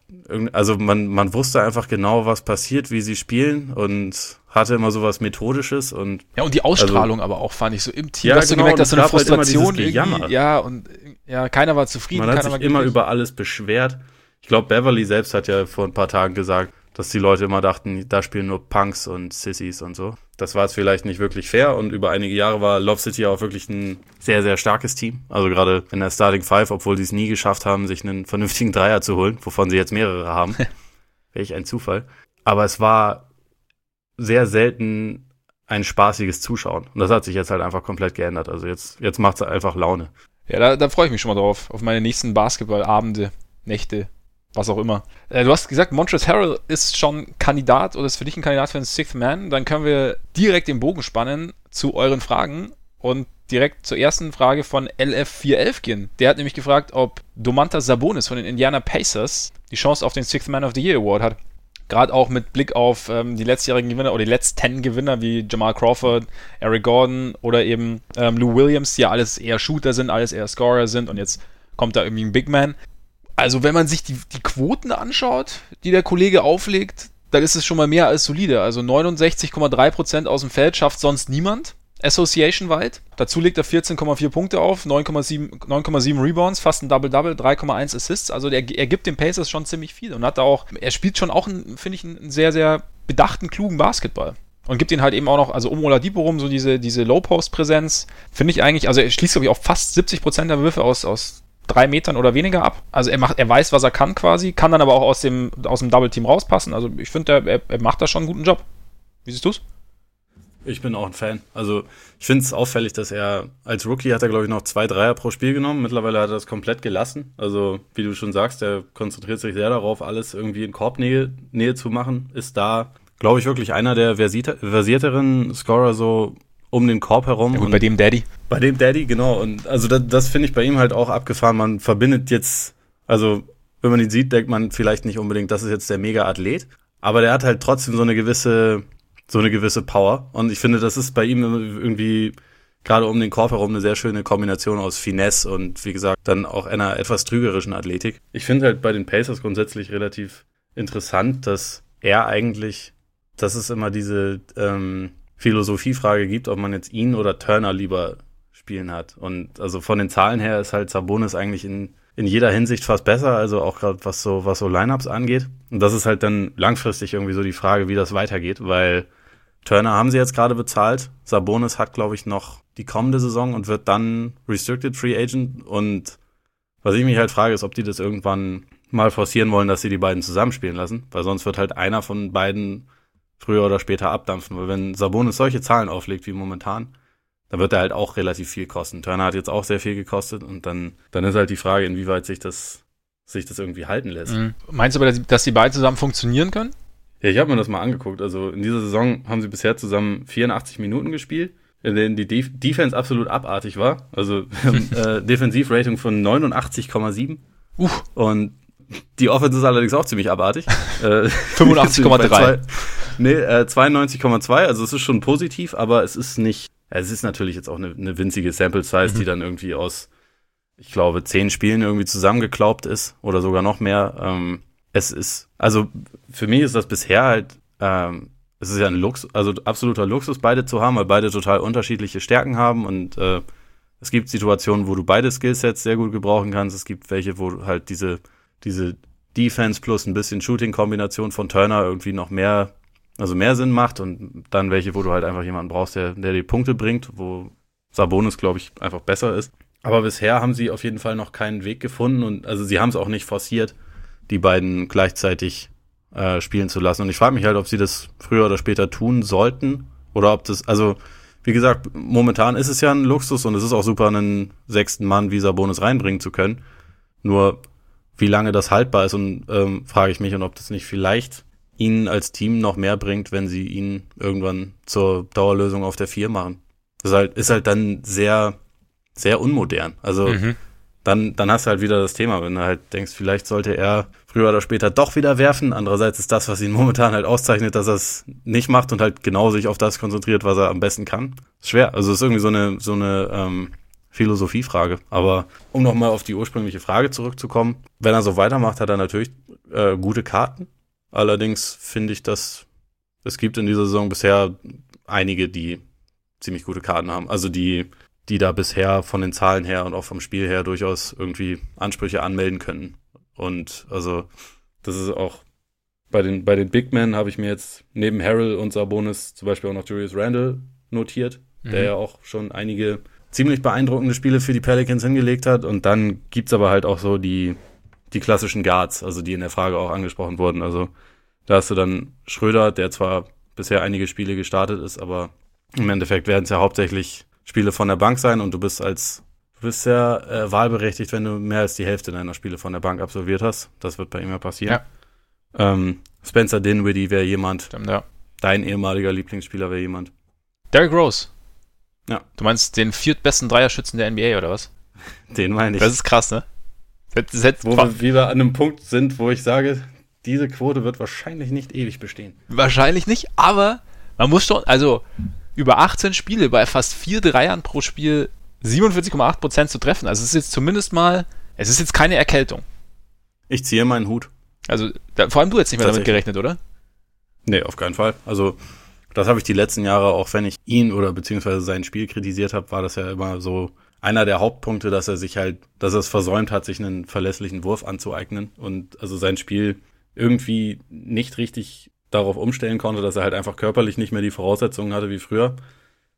also man, man wusste einfach genau, was passiert, wie sie spielen und hatte immer so was Methodisches und. Ja, und die Ausstrahlung also, aber auch, fand ich so im Team. Ja, hast genau, du gemerkt, dass so eine halt Frustration halt irgendwie, ja, und ja, keiner war zufrieden. Man hat sich immer über alles beschwert. Ich glaube, Beverly selbst hat ja vor ein paar Tagen gesagt, dass die Leute immer dachten, da spielen nur Punks und Sissies und so. Das war es vielleicht nicht wirklich fair und über einige Jahre war Love City auch wirklich ein sehr, sehr starkes Team. Also gerade in der Starting Five, obwohl sie es nie geschafft haben, sich einen vernünftigen Dreier zu holen, wovon sie jetzt mehrere haben. <laughs> Welch ein Zufall. Aber es war sehr selten ein spaßiges Zuschauen. Und das hat sich jetzt halt einfach komplett geändert. Also jetzt, jetzt macht es einfach Laune. Ja, da, da freue ich mich schon mal drauf. Auf meine nächsten Basketballabende, Nächte, was auch immer. Äh, du hast gesagt, Montrezl Harrell ist schon Kandidat oder ist für dich ein Kandidat für den Sixth Man. Dann können wir direkt den Bogen spannen zu euren Fragen und direkt zur ersten Frage von LF411 gehen. Der hat nämlich gefragt, ob Domantas Sabonis von den Indiana Pacers die Chance auf den Sixth Man of the Year Award hat. Gerade auch mit Blick auf ähm, die letztjährigen Gewinner oder die letzten Gewinner wie Jamal Crawford, Eric Gordon oder eben ähm, Lou Williams, die ja alles eher Shooter sind, alles eher Scorer sind und jetzt kommt da irgendwie ein Big Man. Also wenn man sich die, die Quoten anschaut, die der Kollege auflegt, dann ist es schon mal mehr als solide. Also 69,3% aus dem Feld schafft sonst niemand. Association weit. Dazu legt er 14,4 Punkte auf, 9,7 Rebounds, fast ein Double-Double, 3,1 Assists. Also der, er gibt den Pacers schon ziemlich viel und hat da auch, er spielt schon auch, finde ich, einen sehr, sehr bedachten, klugen Basketball. Und gibt ihn halt eben auch noch, also um Oladipo rum, so diese, diese Low-Post-Präsenz, finde ich eigentlich, also er schließt, glaube ich, auch fast 70% der Würfe aus, aus drei Metern oder weniger ab. Also er macht, er weiß, was er kann quasi, kann dann aber auch aus dem, aus dem Double-Team rauspassen. Also ich finde, er, er macht da schon einen guten Job. Wie siehst du's? Ich bin auch ein Fan. Also ich finde es auffällig, dass er als Rookie hat er, glaube ich, noch zwei Dreier pro Spiel genommen. Mittlerweile hat er das komplett gelassen. Also wie du schon sagst, er konzentriert sich sehr darauf, alles irgendwie in Korbnähe Nähe zu machen. Ist da, glaube ich, wirklich einer der versierteren Scorer so um den Korb herum. Ja, gut, bei dem Daddy. Bei dem Daddy, genau. Und also das, das finde ich bei ihm halt auch abgefahren. Man verbindet jetzt, also wenn man ihn sieht, denkt man vielleicht nicht unbedingt, das ist jetzt der Mega-Athlet. Aber der hat halt trotzdem so eine gewisse, so eine gewisse Power. Und ich finde, das ist bei ihm irgendwie gerade um den Korb herum eine sehr schöne Kombination aus Finesse und wie gesagt dann auch einer etwas trügerischen Athletik. Ich finde halt bei den Pacers grundsätzlich relativ interessant, dass er eigentlich, dass es immer diese ähm, Philosophiefrage gibt, ob man jetzt ihn oder Turner lieber spielen hat. Und also von den Zahlen her ist halt Sabonis eigentlich in, in jeder Hinsicht fast besser, also auch gerade was so, was so Lineups angeht. Und das ist halt dann langfristig irgendwie so die Frage, wie das weitergeht, weil Turner haben sie jetzt gerade bezahlt. Sabonis hat, glaube ich, noch die kommende Saison und wird dann Restricted Free Agent. Und was ich mich halt frage, ist, ob die das irgendwann mal forcieren wollen, dass sie die beiden zusammenspielen lassen, weil sonst wird halt einer von beiden früher oder später abdampfen. Weil wenn Sabonis solche Zahlen auflegt wie momentan, dann wird er halt auch relativ viel kosten. Turner hat jetzt auch sehr viel gekostet und dann, dann ist halt die Frage, inwieweit sich das, sich das irgendwie halten lässt. Mhm. Meinst du aber, dass die beiden zusammen funktionieren können? Ja, ich habe mir das mal angeguckt. Also in dieser Saison haben sie bisher zusammen 84 Minuten gespielt, in denen die Def Defense absolut abartig war. Also <laughs> äh, Defensivrating von 89,7. Uff. Und die Offense ist allerdings auch ziemlich abartig. 85,3. <laughs> Äh, <laughs> nee, äh, 92,2. Also es ist schon positiv, aber es ist nicht. Es ist natürlich jetzt auch eine, eine winzige Sample Size, mhm. die dann irgendwie aus, ich glaube, zehn Spielen irgendwie zusammengeklaubt ist oder sogar noch mehr. Ähm, es ist, also für mich ist das bisher halt, ähm, es ist ja ein Luxus, also absoluter Luxus, beide zu haben, weil beide total unterschiedliche Stärken haben und äh, es gibt Situationen, wo du beide Skillsets sehr gut gebrauchen kannst. Es gibt welche, wo halt diese diese Defense plus ein bisschen Shooting-Kombination von Turner irgendwie noch mehr, also mehr Sinn macht und dann welche, wo du halt einfach jemanden brauchst, der, der die Punkte bringt, wo Sabonis, glaube ich, einfach besser ist. Aber bisher haben sie auf jeden Fall noch keinen Weg gefunden und also sie haben es auch nicht forciert, die beiden gleichzeitig äh, spielen zu lassen. Und ich frage mich halt, ob sie das früher oder später tun sollten oder ob das, also wie gesagt, momentan ist es ja ein Luxus und es ist auch super, einen sechsten Mann wie Sabonis reinbringen zu können. Nur wie lange das haltbar ist und ähm, frage ich mich und ob das nicht vielleicht ihnen als Team noch mehr bringt, wenn sie ihn irgendwann zur Dauerlösung auf der 4 machen. Das ist halt, ist halt dann sehr, sehr unmodern. Also mhm. dann, dann hast du halt wieder das Thema, wenn du halt denkst, vielleicht sollte er früher oder später doch wieder werfen. Andererseits ist das, was ihn momentan halt auszeichnet, dass er es nicht macht und halt genau sich auf das konzentriert, was er am besten kann. Ist schwer. Also es ist irgendwie so eine, so eine ähm, Philosophiefrage. Aber um nochmal auf die ursprüngliche Frage zurückzukommen, wenn er so weitermacht, hat er natürlich äh, gute Karten. Allerdings finde ich, dass es gibt in dieser Saison bisher einige, die ziemlich gute Karten haben. Also die, die da bisher von den Zahlen her und auch vom Spiel her durchaus irgendwie Ansprüche anmelden können. Und also das ist auch bei den, bei den Big Men habe ich mir jetzt neben Harrell und Sabonis zum Beispiel auch noch Julius Randle notiert, mhm. der ja auch schon einige ziemlich beeindruckende Spiele für die Pelicans hingelegt hat. Und dann gibt's aber halt auch so die, die klassischen Guards, also die in der Frage auch angesprochen wurden. Also da hast du dann Schröder, der zwar bisher einige Spiele gestartet ist, aber im Endeffekt werden es ja hauptsächlich Spiele von der Bank sein und du bist als du bist ja äh, wahlberechtigt, wenn du mehr als die Hälfte deiner Spiele von der Bank absolviert hast. Das wird bei ihm ja passieren. Ja. Ähm, Spencer Dinwiddie wäre jemand. Ja. Dein ehemaliger Lieblingsspieler wäre jemand. Derrick Rose. Ja. Du meinst den viertbesten Dreierschützen der NBA oder was? Den meine ich. Das ist krass, ne? Das, das wo wir, wie wir an einem Punkt sind, wo ich sage, diese Quote wird wahrscheinlich nicht ewig bestehen. Wahrscheinlich nicht, aber man muss schon, also über 18 Spiele bei fast vier Dreiern pro Spiel 47,8% zu treffen. Also es ist jetzt zumindest mal, es ist jetzt keine Erkältung. Ich ziehe meinen Hut. Also da, vor allem du jetzt nicht mehr damit gerechnet, oder? Nee, auf keinen Fall. Also das habe ich die letzten Jahre, auch wenn ich ihn oder beziehungsweise sein Spiel kritisiert habe, war das ja immer so einer der Hauptpunkte, dass er sich halt, dass er es versäumt hat, sich einen verlässlichen Wurf anzueignen und also sein Spiel irgendwie nicht richtig darauf umstellen konnte, dass er halt einfach körperlich nicht mehr die Voraussetzungen hatte wie früher.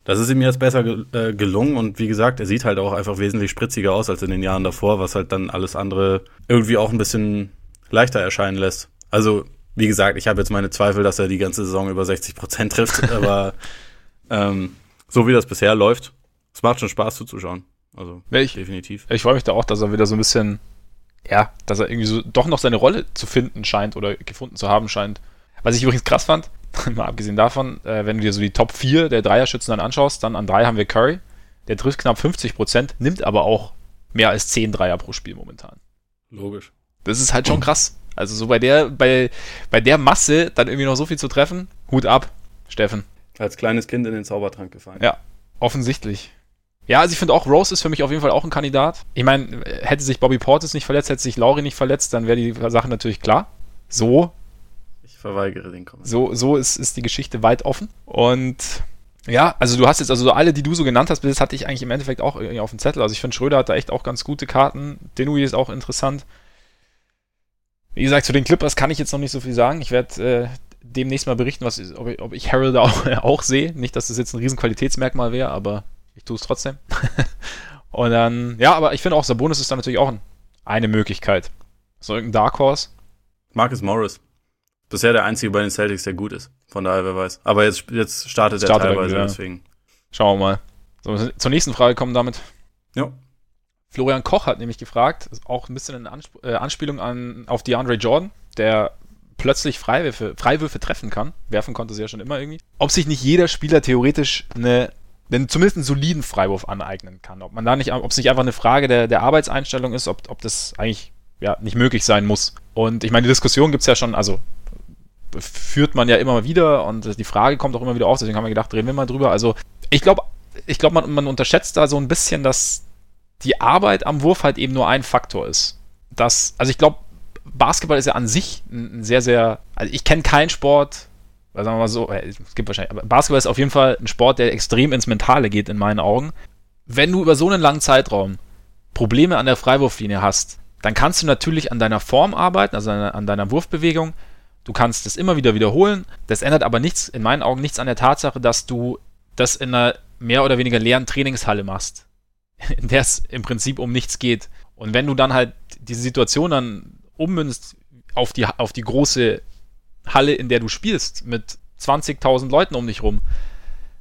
Das ist ihm jetzt besser äh, gelungen und wie gesagt, er sieht halt auch einfach wesentlich spritziger aus als in den Jahren davor, was halt dann alles andere irgendwie auch ein bisschen leichter erscheinen lässt. Also wie gesagt, ich habe jetzt meine Zweifel, dass er die ganze Saison über 60 Prozent trifft, <laughs> aber ähm, so wie das bisher läuft, es macht schon Spaß zuzuschauen. Also ich, definitiv. Ich freue mich da auch, dass er wieder so ein bisschen, ja, dass er irgendwie so doch noch seine Rolle zu finden scheint oder gefunden zu haben scheint. Was ich übrigens krass fand, <laughs> mal abgesehen davon, äh, wenn du dir so die Top 4 der Dreierschützen dann anschaust, dann an drei haben wir Curry, der trifft knapp 50 Prozent, nimmt aber auch mehr als 10 Dreier pro Spiel momentan. Logisch. Das ist halt schon <clears throat> krass. Also so bei der, bei, bei der Masse dann irgendwie noch so viel zu treffen, Hut ab, Steffen. Als kleines Kind in den Zaubertrank gefallen. Ja, offensichtlich. Ja, also ich finde auch, Rose ist für mich auf jeden Fall auch ein Kandidat. Ich meine, hätte sich Bobby Portis nicht verletzt, hätte sich Laurie nicht verletzt, dann wäre die Sache natürlich klar. So. Ich verweigere den Kommentar. So, so ist, ist die Geschichte weit offen. Und ja, also du hast jetzt, also so alle, die du so genannt hast, das hatte ich eigentlich im Endeffekt auch irgendwie auf dem Zettel. Also ich finde, Schröder hat da echt auch ganz gute Karten. Denui ist auch interessant. Wie gesagt, zu den Clippers kann ich jetzt noch nicht so viel sagen. Ich werde äh, demnächst mal berichten, was, ob, ich, ob ich Harold auch, <laughs> auch sehe. Nicht, dass das jetzt ein riesen Qualitätsmerkmal wäre, aber ich tue es trotzdem. <laughs> Und dann, ja, aber ich finde auch, Sabonis ist da natürlich auch ein, eine Möglichkeit. So irgendein Dark Horse. Marcus Morris. Bisher der einzige bei den Celtics, der gut ist. Von daher, wer weiß. Aber jetzt, jetzt startet, startet er teilweise, deswegen. Schauen wir mal. So, zur nächsten Frage kommen damit. Ja. Florian Koch hat nämlich gefragt, auch ein bisschen eine Ansp äh, Anspielung an, auf DeAndre Jordan, der plötzlich Freiwürfe, Freiwürfe treffen kann. Werfen konnte sie ja schon immer irgendwie. Ob sich nicht jeder Spieler theoretisch eine, einen, zumindest einen soliden Freiwurf aneignen kann. Ob man da nicht, ob es nicht einfach eine Frage der, der Arbeitseinstellung ist, ob, ob das eigentlich ja, nicht möglich sein muss. Und ich meine, die Diskussion gibt es ja schon, also führt man ja immer wieder und die Frage kommt auch immer wieder auf, deswegen haben wir gedacht, reden wir mal drüber. Also ich glaube, ich glaube, man, man unterschätzt da so ein bisschen, dass die Arbeit am Wurf halt eben nur ein Faktor ist. Das, also ich glaube, Basketball ist ja an sich ein sehr, sehr, also ich kenne keinen Sport, sagen wir mal so, äh, es gibt wahrscheinlich, aber Basketball ist auf jeden Fall ein Sport, der extrem ins Mentale geht in meinen Augen. Wenn du über so einen langen Zeitraum Probleme an der Freiwurflinie hast, dann kannst du natürlich an deiner Form arbeiten, also an deiner Wurfbewegung. Du kannst es immer wieder wiederholen. Das ändert aber nichts, in meinen Augen nichts an der Tatsache, dass du das in einer mehr oder weniger leeren Trainingshalle machst, in <laughs> der es im Prinzip um nichts geht. Und wenn du dann halt diese Situation dann ummünzt auf die, auf die große Halle, in der du spielst, mit 20.000 Leuten um dich rum,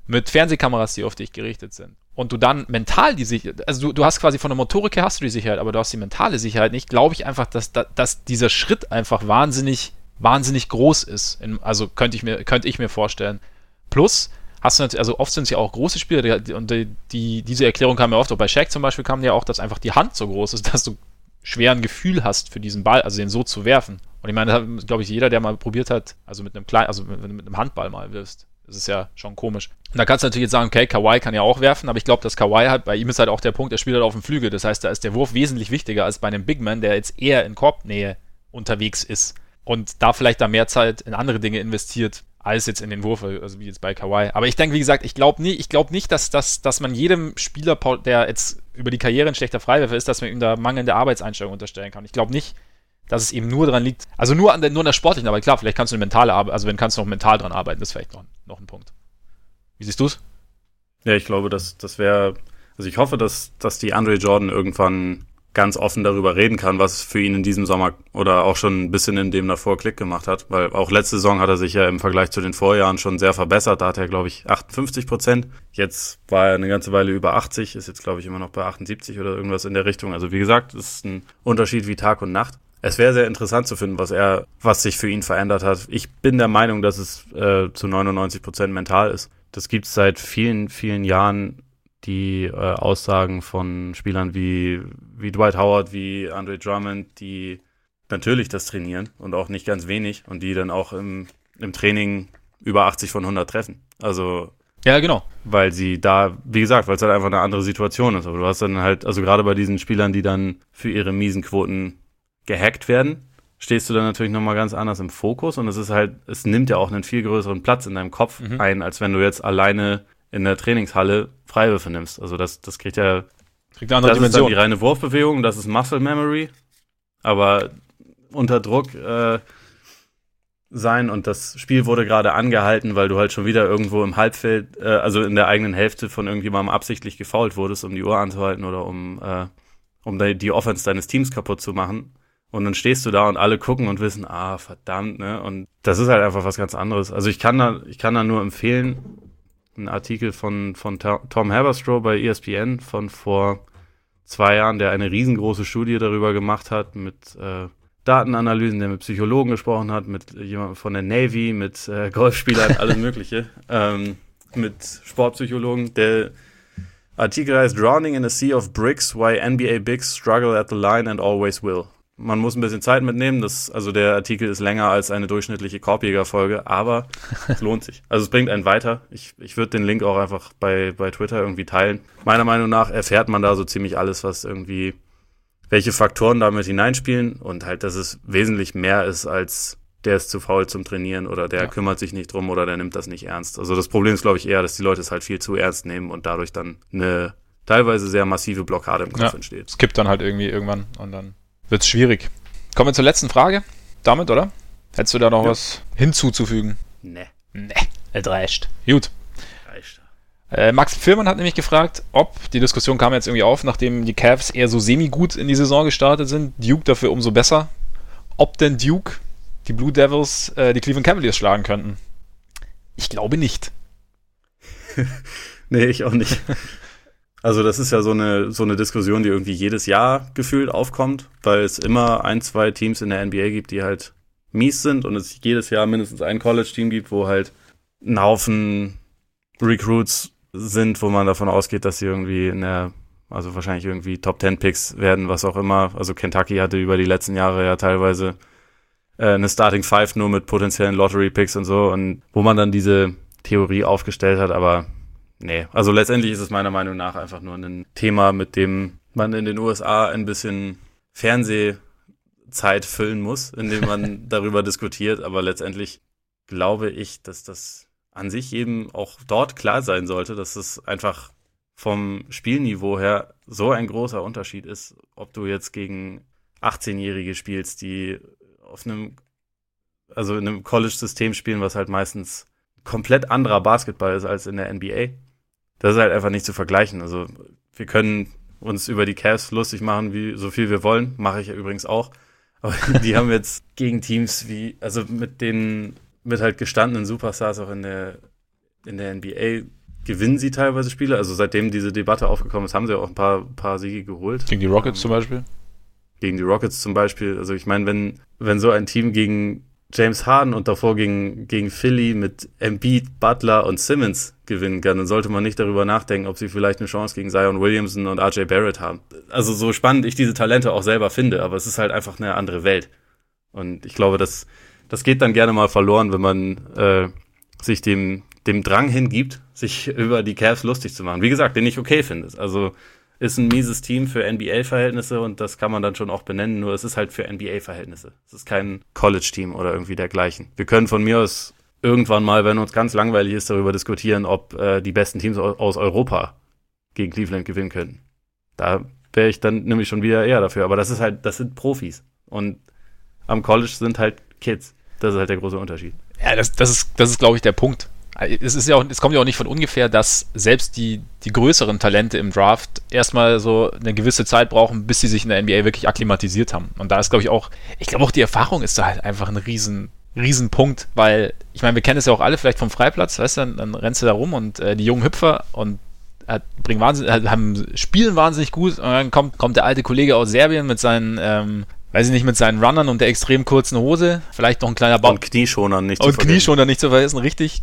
mit Fernsehkameras, die auf dich gerichtet sind, und du dann mental die Sicherheit, also du, du hast quasi von der Motorik her hast du die Sicherheit, aber du hast die mentale Sicherheit nicht, glaube ich einfach, dass, dass dieser Schritt einfach wahnsinnig, wahnsinnig groß ist. In, also könnte ich mir, könnte ich mir vorstellen. Plus, hast du natürlich, also oft sind es ja auch große Spieler, die, und die, die, diese Erklärung kam ja oft, auch bei Shaq zum Beispiel kam ja auch, dass einfach die Hand so groß ist, <laughs> dass du schweren Gefühl hast für diesen Ball, also den so zu werfen. Und ich meine, glaube ich, jeder, der mal probiert hat, also mit einem kleinen, also du mit einem Handball mal wirfst, das ist ja schon komisch. Und da kannst du natürlich jetzt sagen, okay, Kawhi kann ja auch werfen, aber ich glaube, dass Kawhi halt, bei ihm ist halt auch der Punkt, er spielt halt auf dem Flügel. Das heißt, da ist der Wurf wesentlich wichtiger als bei einem Big Man, der jetzt eher in Korbnähe unterwegs ist und da vielleicht da mehr Zeit in andere Dinge investiert, als jetzt in den Wurf, also wie jetzt bei Kawhi. Aber ich denke, wie gesagt, ich glaube nie, ich nicht, dass, dass, dass man jedem Spieler, der jetzt über die Karriere ein schlechter Freiwerfer ist, dass man ihm da mangelnde Arbeitseinstellung unterstellen kann. Ich glaube nicht, dass es eben nur daran liegt, also nur an der, nur an der sportlichen Arbeit. Klar, vielleicht kannst du eine mentale Arbeit, also wenn kannst du noch mental dran arbeiten, das ist vielleicht noch, noch ein Punkt. Wie siehst du es? Ja, ich glaube, dass das wäre, also ich hoffe, dass, dass die Andre Jordan irgendwann ganz offen darüber reden kann, was für ihn in diesem Sommer oder auch schon ein bisschen in dem davor Klick gemacht hat. Weil auch letzte Saison hat er sich ja im Vergleich zu den Vorjahren schon sehr verbessert. Da hat er, glaube ich, 58 Prozent. Jetzt war er eine ganze Weile über 80, ist jetzt, glaube ich, immer noch bei 78 oder irgendwas in der Richtung. Also wie gesagt, es ist ein Unterschied wie Tag und Nacht. Es wäre sehr interessant zu finden, was er, was sich für ihn verändert hat. Ich bin der Meinung, dass es äh, zu 99 Prozent mental ist. Das gibt es seit vielen, vielen Jahren die äh, Aussagen von Spielern wie, wie Dwight Howard, wie Andre Drummond, die natürlich das trainieren und auch nicht ganz wenig und die dann auch im, im Training über 80 von 100 treffen. Also ja, genau. Weil sie da, wie gesagt, weil es halt einfach eine andere Situation ist. Aber du hast dann halt, also gerade bei diesen Spielern, die dann für ihre miesen Quoten gehackt werden, stehst du dann natürlich nochmal ganz anders im Fokus und es ist halt, es nimmt ja auch einen viel größeren Platz in deinem Kopf mhm. ein, als wenn du jetzt alleine in der Trainingshalle Freiwürfe nimmst. Also das, das kriegt ja kriegt eine andere das Dimension. ist dann die reine Wurfbewegung, das ist Muscle Memory, aber unter Druck äh, sein und das Spiel wurde gerade angehalten, weil du halt schon wieder irgendwo im Halbfeld, äh, also in der eigenen Hälfte von irgendjemandem absichtlich gefault wurdest, um die Uhr anzuhalten oder um, äh, um die Offense deines Teams kaputt zu machen. Und dann stehst du da und alle gucken und wissen, ah, verdammt, ne? Und das ist halt einfach was ganz anderes. Also ich kann da, ich kann da nur empfehlen, ein Artikel von, von Tom Haberstroh bei ESPN von vor zwei Jahren, der eine riesengroße Studie darüber gemacht hat mit äh, Datenanalysen, der mit Psychologen gesprochen hat, mit jemandem von der Navy, mit äh, <laughs> Golfspielern, alles Mögliche, ähm, mit Sportpsychologen. Der Artikel heißt Drowning in a Sea of Bricks, Why NBA Bigs Struggle at the Line and Always Will. Man muss ein bisschen Zeit mitnehmen. Das, also der Artikel ist länger als eine durchschnittliche Korbjäger-Folge, aber es lohnt sich. Also es bringt einen weiter. Ich, ich würde den Link auch einfach bei, bei Twitter irgendwie teilen. Meiner Meinung nach erfährt man da so ziemlich alles, was irgendwie, welche Faktoren damit hineinspielen und halt, dass es wesentlich mehr ist als der ist zu faul zum Trainieren oder der ja. kümmert sich nicht drum oder der nimmt das nicht ernst. Also das Problem ist, glaube ich, eher, dass die Leute es halt viel zu ernst nehmen und dadurch dann eine teilweise sehr massive Blockade im Kopf ja, entsteht. Es kippt dann halt irgendwie irgendwann und dann wird es schwierig. Kommen wir zur letzten Frage. Damit, oder? Hättest du da noch ja. was hinzuzufügen? Nee. Nee, es reicht. Gut. Reicht. Äh, Max Firman hat nämlich gefragt, ob, die Diskussion kam jetzt irgendwie auf, nachdem die Cavs eher so semi-gut in die Saison gestartet sind, Duke dafür umso besser, ob denn Duke die Blue Devils äh, die Cleveland Cavaliers schlagen könnten. Ich glaube nicht. <laughs> nee, ich auch nicht. <laughs> Also das ist ja so eine, so eine Diskussion, die irgendwie jedes Jahr gefühlt aufkommt, weil es immer ein, zwei Teams in der NBA gibt, die halt mies sind und es jedes Jahr mindestens ein College-Team gibt, wo halt ein Haufen Recruits sind, wo man davon ausgeht, dass sie irgendwie in der, also wahrscheinlich irgendwie Top 10 Picks werden, was auch immer. Also Kentucky hatte über die letzten Jahre ja teilweise äh, eine Starting Five nur mit potenziellen Lottery Picks und so und wo man dann diese Theorie aufgestellt hat, aber nee, also letztendlich ist es meiner Meinung nach einfach nur ein Thema, mit dem man in den USA ein bisschen Fernsehzeit füllen muss, indem man <laughs> darüber diskutiert. Aber letztendlich glaube ich, dass das an sich eben auch dort klar sein sollte, dass es einfach vom Spielniveau her so ein großer Unterschied ist, ob du jetzt gegen 18-Jährige spielst, die auf einem, also in einem College-System spielen, was halt meistens komplett anderer Basketball ist als in der NBA das ist halt einfach nicht zu vergleichen. Also wir können uns über die Cavs lustig machen, wie so viel wir wollen. Mache ich ja übrigens auch. Aber <laughs> die haben jetzt gegen Teams wie, also mit den, mit halt gestandenen Superstars auch in der, in der NBA gewinnen sie teilweise Spiele. Also seitdem diese Debatte aufgekommen ist, haben sie auch ein paar, paar Siege geholt. Gegen die Rockets ähm, zum Beispiel? Gegen die Rockets zum Beispiel. Also ich meine, wenn, wenn so ein Team gegen James Harden und davor gegen, gegen Philly mit Embiid, Butler und Simmons gewinnen kann, dann sollte man nicht darüber nachdenken, ob sie vielleicht eine Chance gegen Zion Williamson und RJ Barrett haben. Also so spannend ich diese Talente auch selber finde, aber es ist halt einfach eine andere Welt. Und ich glaube, das, das geht dann gerne mal verloren, wenn man äh, sich dem, dem Drang hingibt, sich <laughs> über die Cavs lustig zu machen. Wie gesagt, den ich okay finde. Also ist ein mieses Team für NBA-Verhältnisse und das kann man dann schon auch benennen, nur es ist halt für NBA-Verhältnisse. Es ist kein College-Team oder irgendwie dergleichen. Wir können von mir aus irgendwann mal, wenn uns ganz langweilig ist, darüber diskutieren, ob äh, die besten Teams aus Europa gegen Cleveland gewinnen könnten. Da wäre ich dann nämlich schon wieder eher dafür. Aber das ist halt, das sind Profis. Und am College sind halt Kids. Das ist halt der große Unterschied. Ja, das, das ist, das ist, glaube ich, der Punkt es ist ja auch, es kommt ja auch nicht von ungefähr, dass selbst die, die größeren Talente im Draft erstmal so eine gewisse Zeit brauchen, bis sie sich in der NBA wirklich akklimatisiert haben. Und da ist, glaube ich, auch, ich glaube auch die Erfahrung ist da halt einfach ein riesen, riesen Punkt, weil, ich meine, wir kennen es ja auch alle vielleicht vom Freiplatz, weißt du, dann, dann rennst du da rum und äh, die jungen Hüpfer und äh, bringen wahnsinnig, äh, haben, spielen wahnsinnig gut und dann kommt, kommt der alte Kollege aus Serbien mit seinen, ähm, weiß ich nicht, mit seinen Runnern und der extrem kurzen Hose, vielleicht noch ein kleiner Bauch. Und Knieschonern nicht und zu vergessen. Und Knieschonern nicht zu vergessen, richtig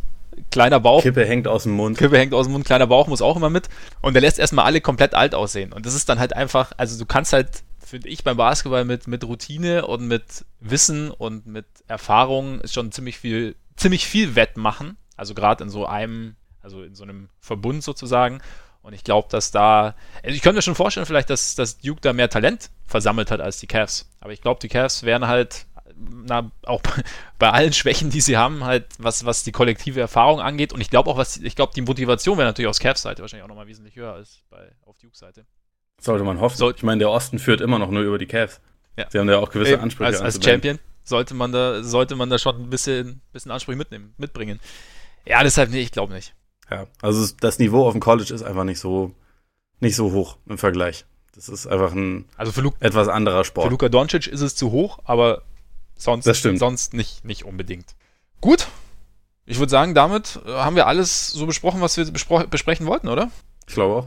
kleiner Bauch. Kippe hängt aus dem Mund. Kippe hängt aus dem Mund, kleiner Bauch muss auch immer mit. Und der lässt erstmal alle komplett alt aussehen. Und das ist dann halt einfach, also du kannst halt, finde ich, beim Basketball mit, mit Routine und mit Wissen und mit Erfahrung schon ziemlich viel, ziemlich viel wettmachen. Also gerade in so einem, also in so einem Verbund sozusagen. Und ich glaube, dass da, also ich könnte mir schon vorstellen, vielleicht, dass, dass Duke da mehr Talent versammelt hat als die Cavs. Aber ich glaube, die Cavs wären halt na, auch <laughs> bei allen Schwächen, die sie haben, halt, was, was die kollektive Erfahrung angeht. Und ich glaube auch, was, ich glaube, die Motivation wäre natürlich aus Cavs Seite wahrscheinlich auch nochmal wesentlich höher als bei, auf Duke Seite. Sollte man hoffen. Soll, ich meine, der Osten führt immer noch nur über die Cavs. Ja. Sie haben ja auch gewisse Ansprüche. Als, als Champion sollte man da, sollte man da schon ein bisschen, bisschen Ansprüche mitnehmen, mitbringen. Ja, deshalb, nee, ich glaube nicht. Ja, also das Niveau auf dem College ist einfach nicht so, nicht so hoch im Vergleich. Das ist einfach ein also für Luke, etwas anderer Sport. Für Luka Doncic ist es zu hoch, aber Sonst, das stimmt. sonst nicht, nicht unbedingt. Gut. Ich würde sagen, damit äh, haben wir alles so besprochen, was wir besprechen wollten, oder? Ich glaube auch.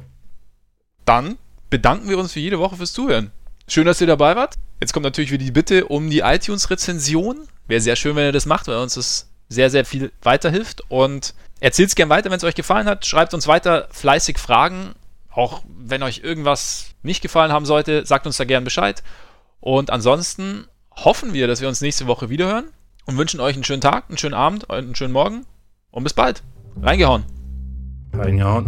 Dann bedanken wir uns für jede Woche fürs Zuhören. Schön, dass ihr dabei wart. Jetzt kommt natürlich wieder die Bitte um die iTunes-Rezension. Wäre sehr schön, wenn ihr das macht, weil uns das sehr, sehr viel weiterhilft. Und erzählt es gerne weiter, wenn es euch gefallen hat. Schreibt uns weiter fleißig Fragen. Auch wenn euch irgendwas nicht gefallen haben sollte, sagt uns da gerne Bescheid. Und ansonsten hoffen wir, dass wir uns nächste Woche wiederhören und wünschen euch einen schönen Tag, einen schönen Abend, einen schönen Morgen und bis bald. Reingehauen. Reingehauen.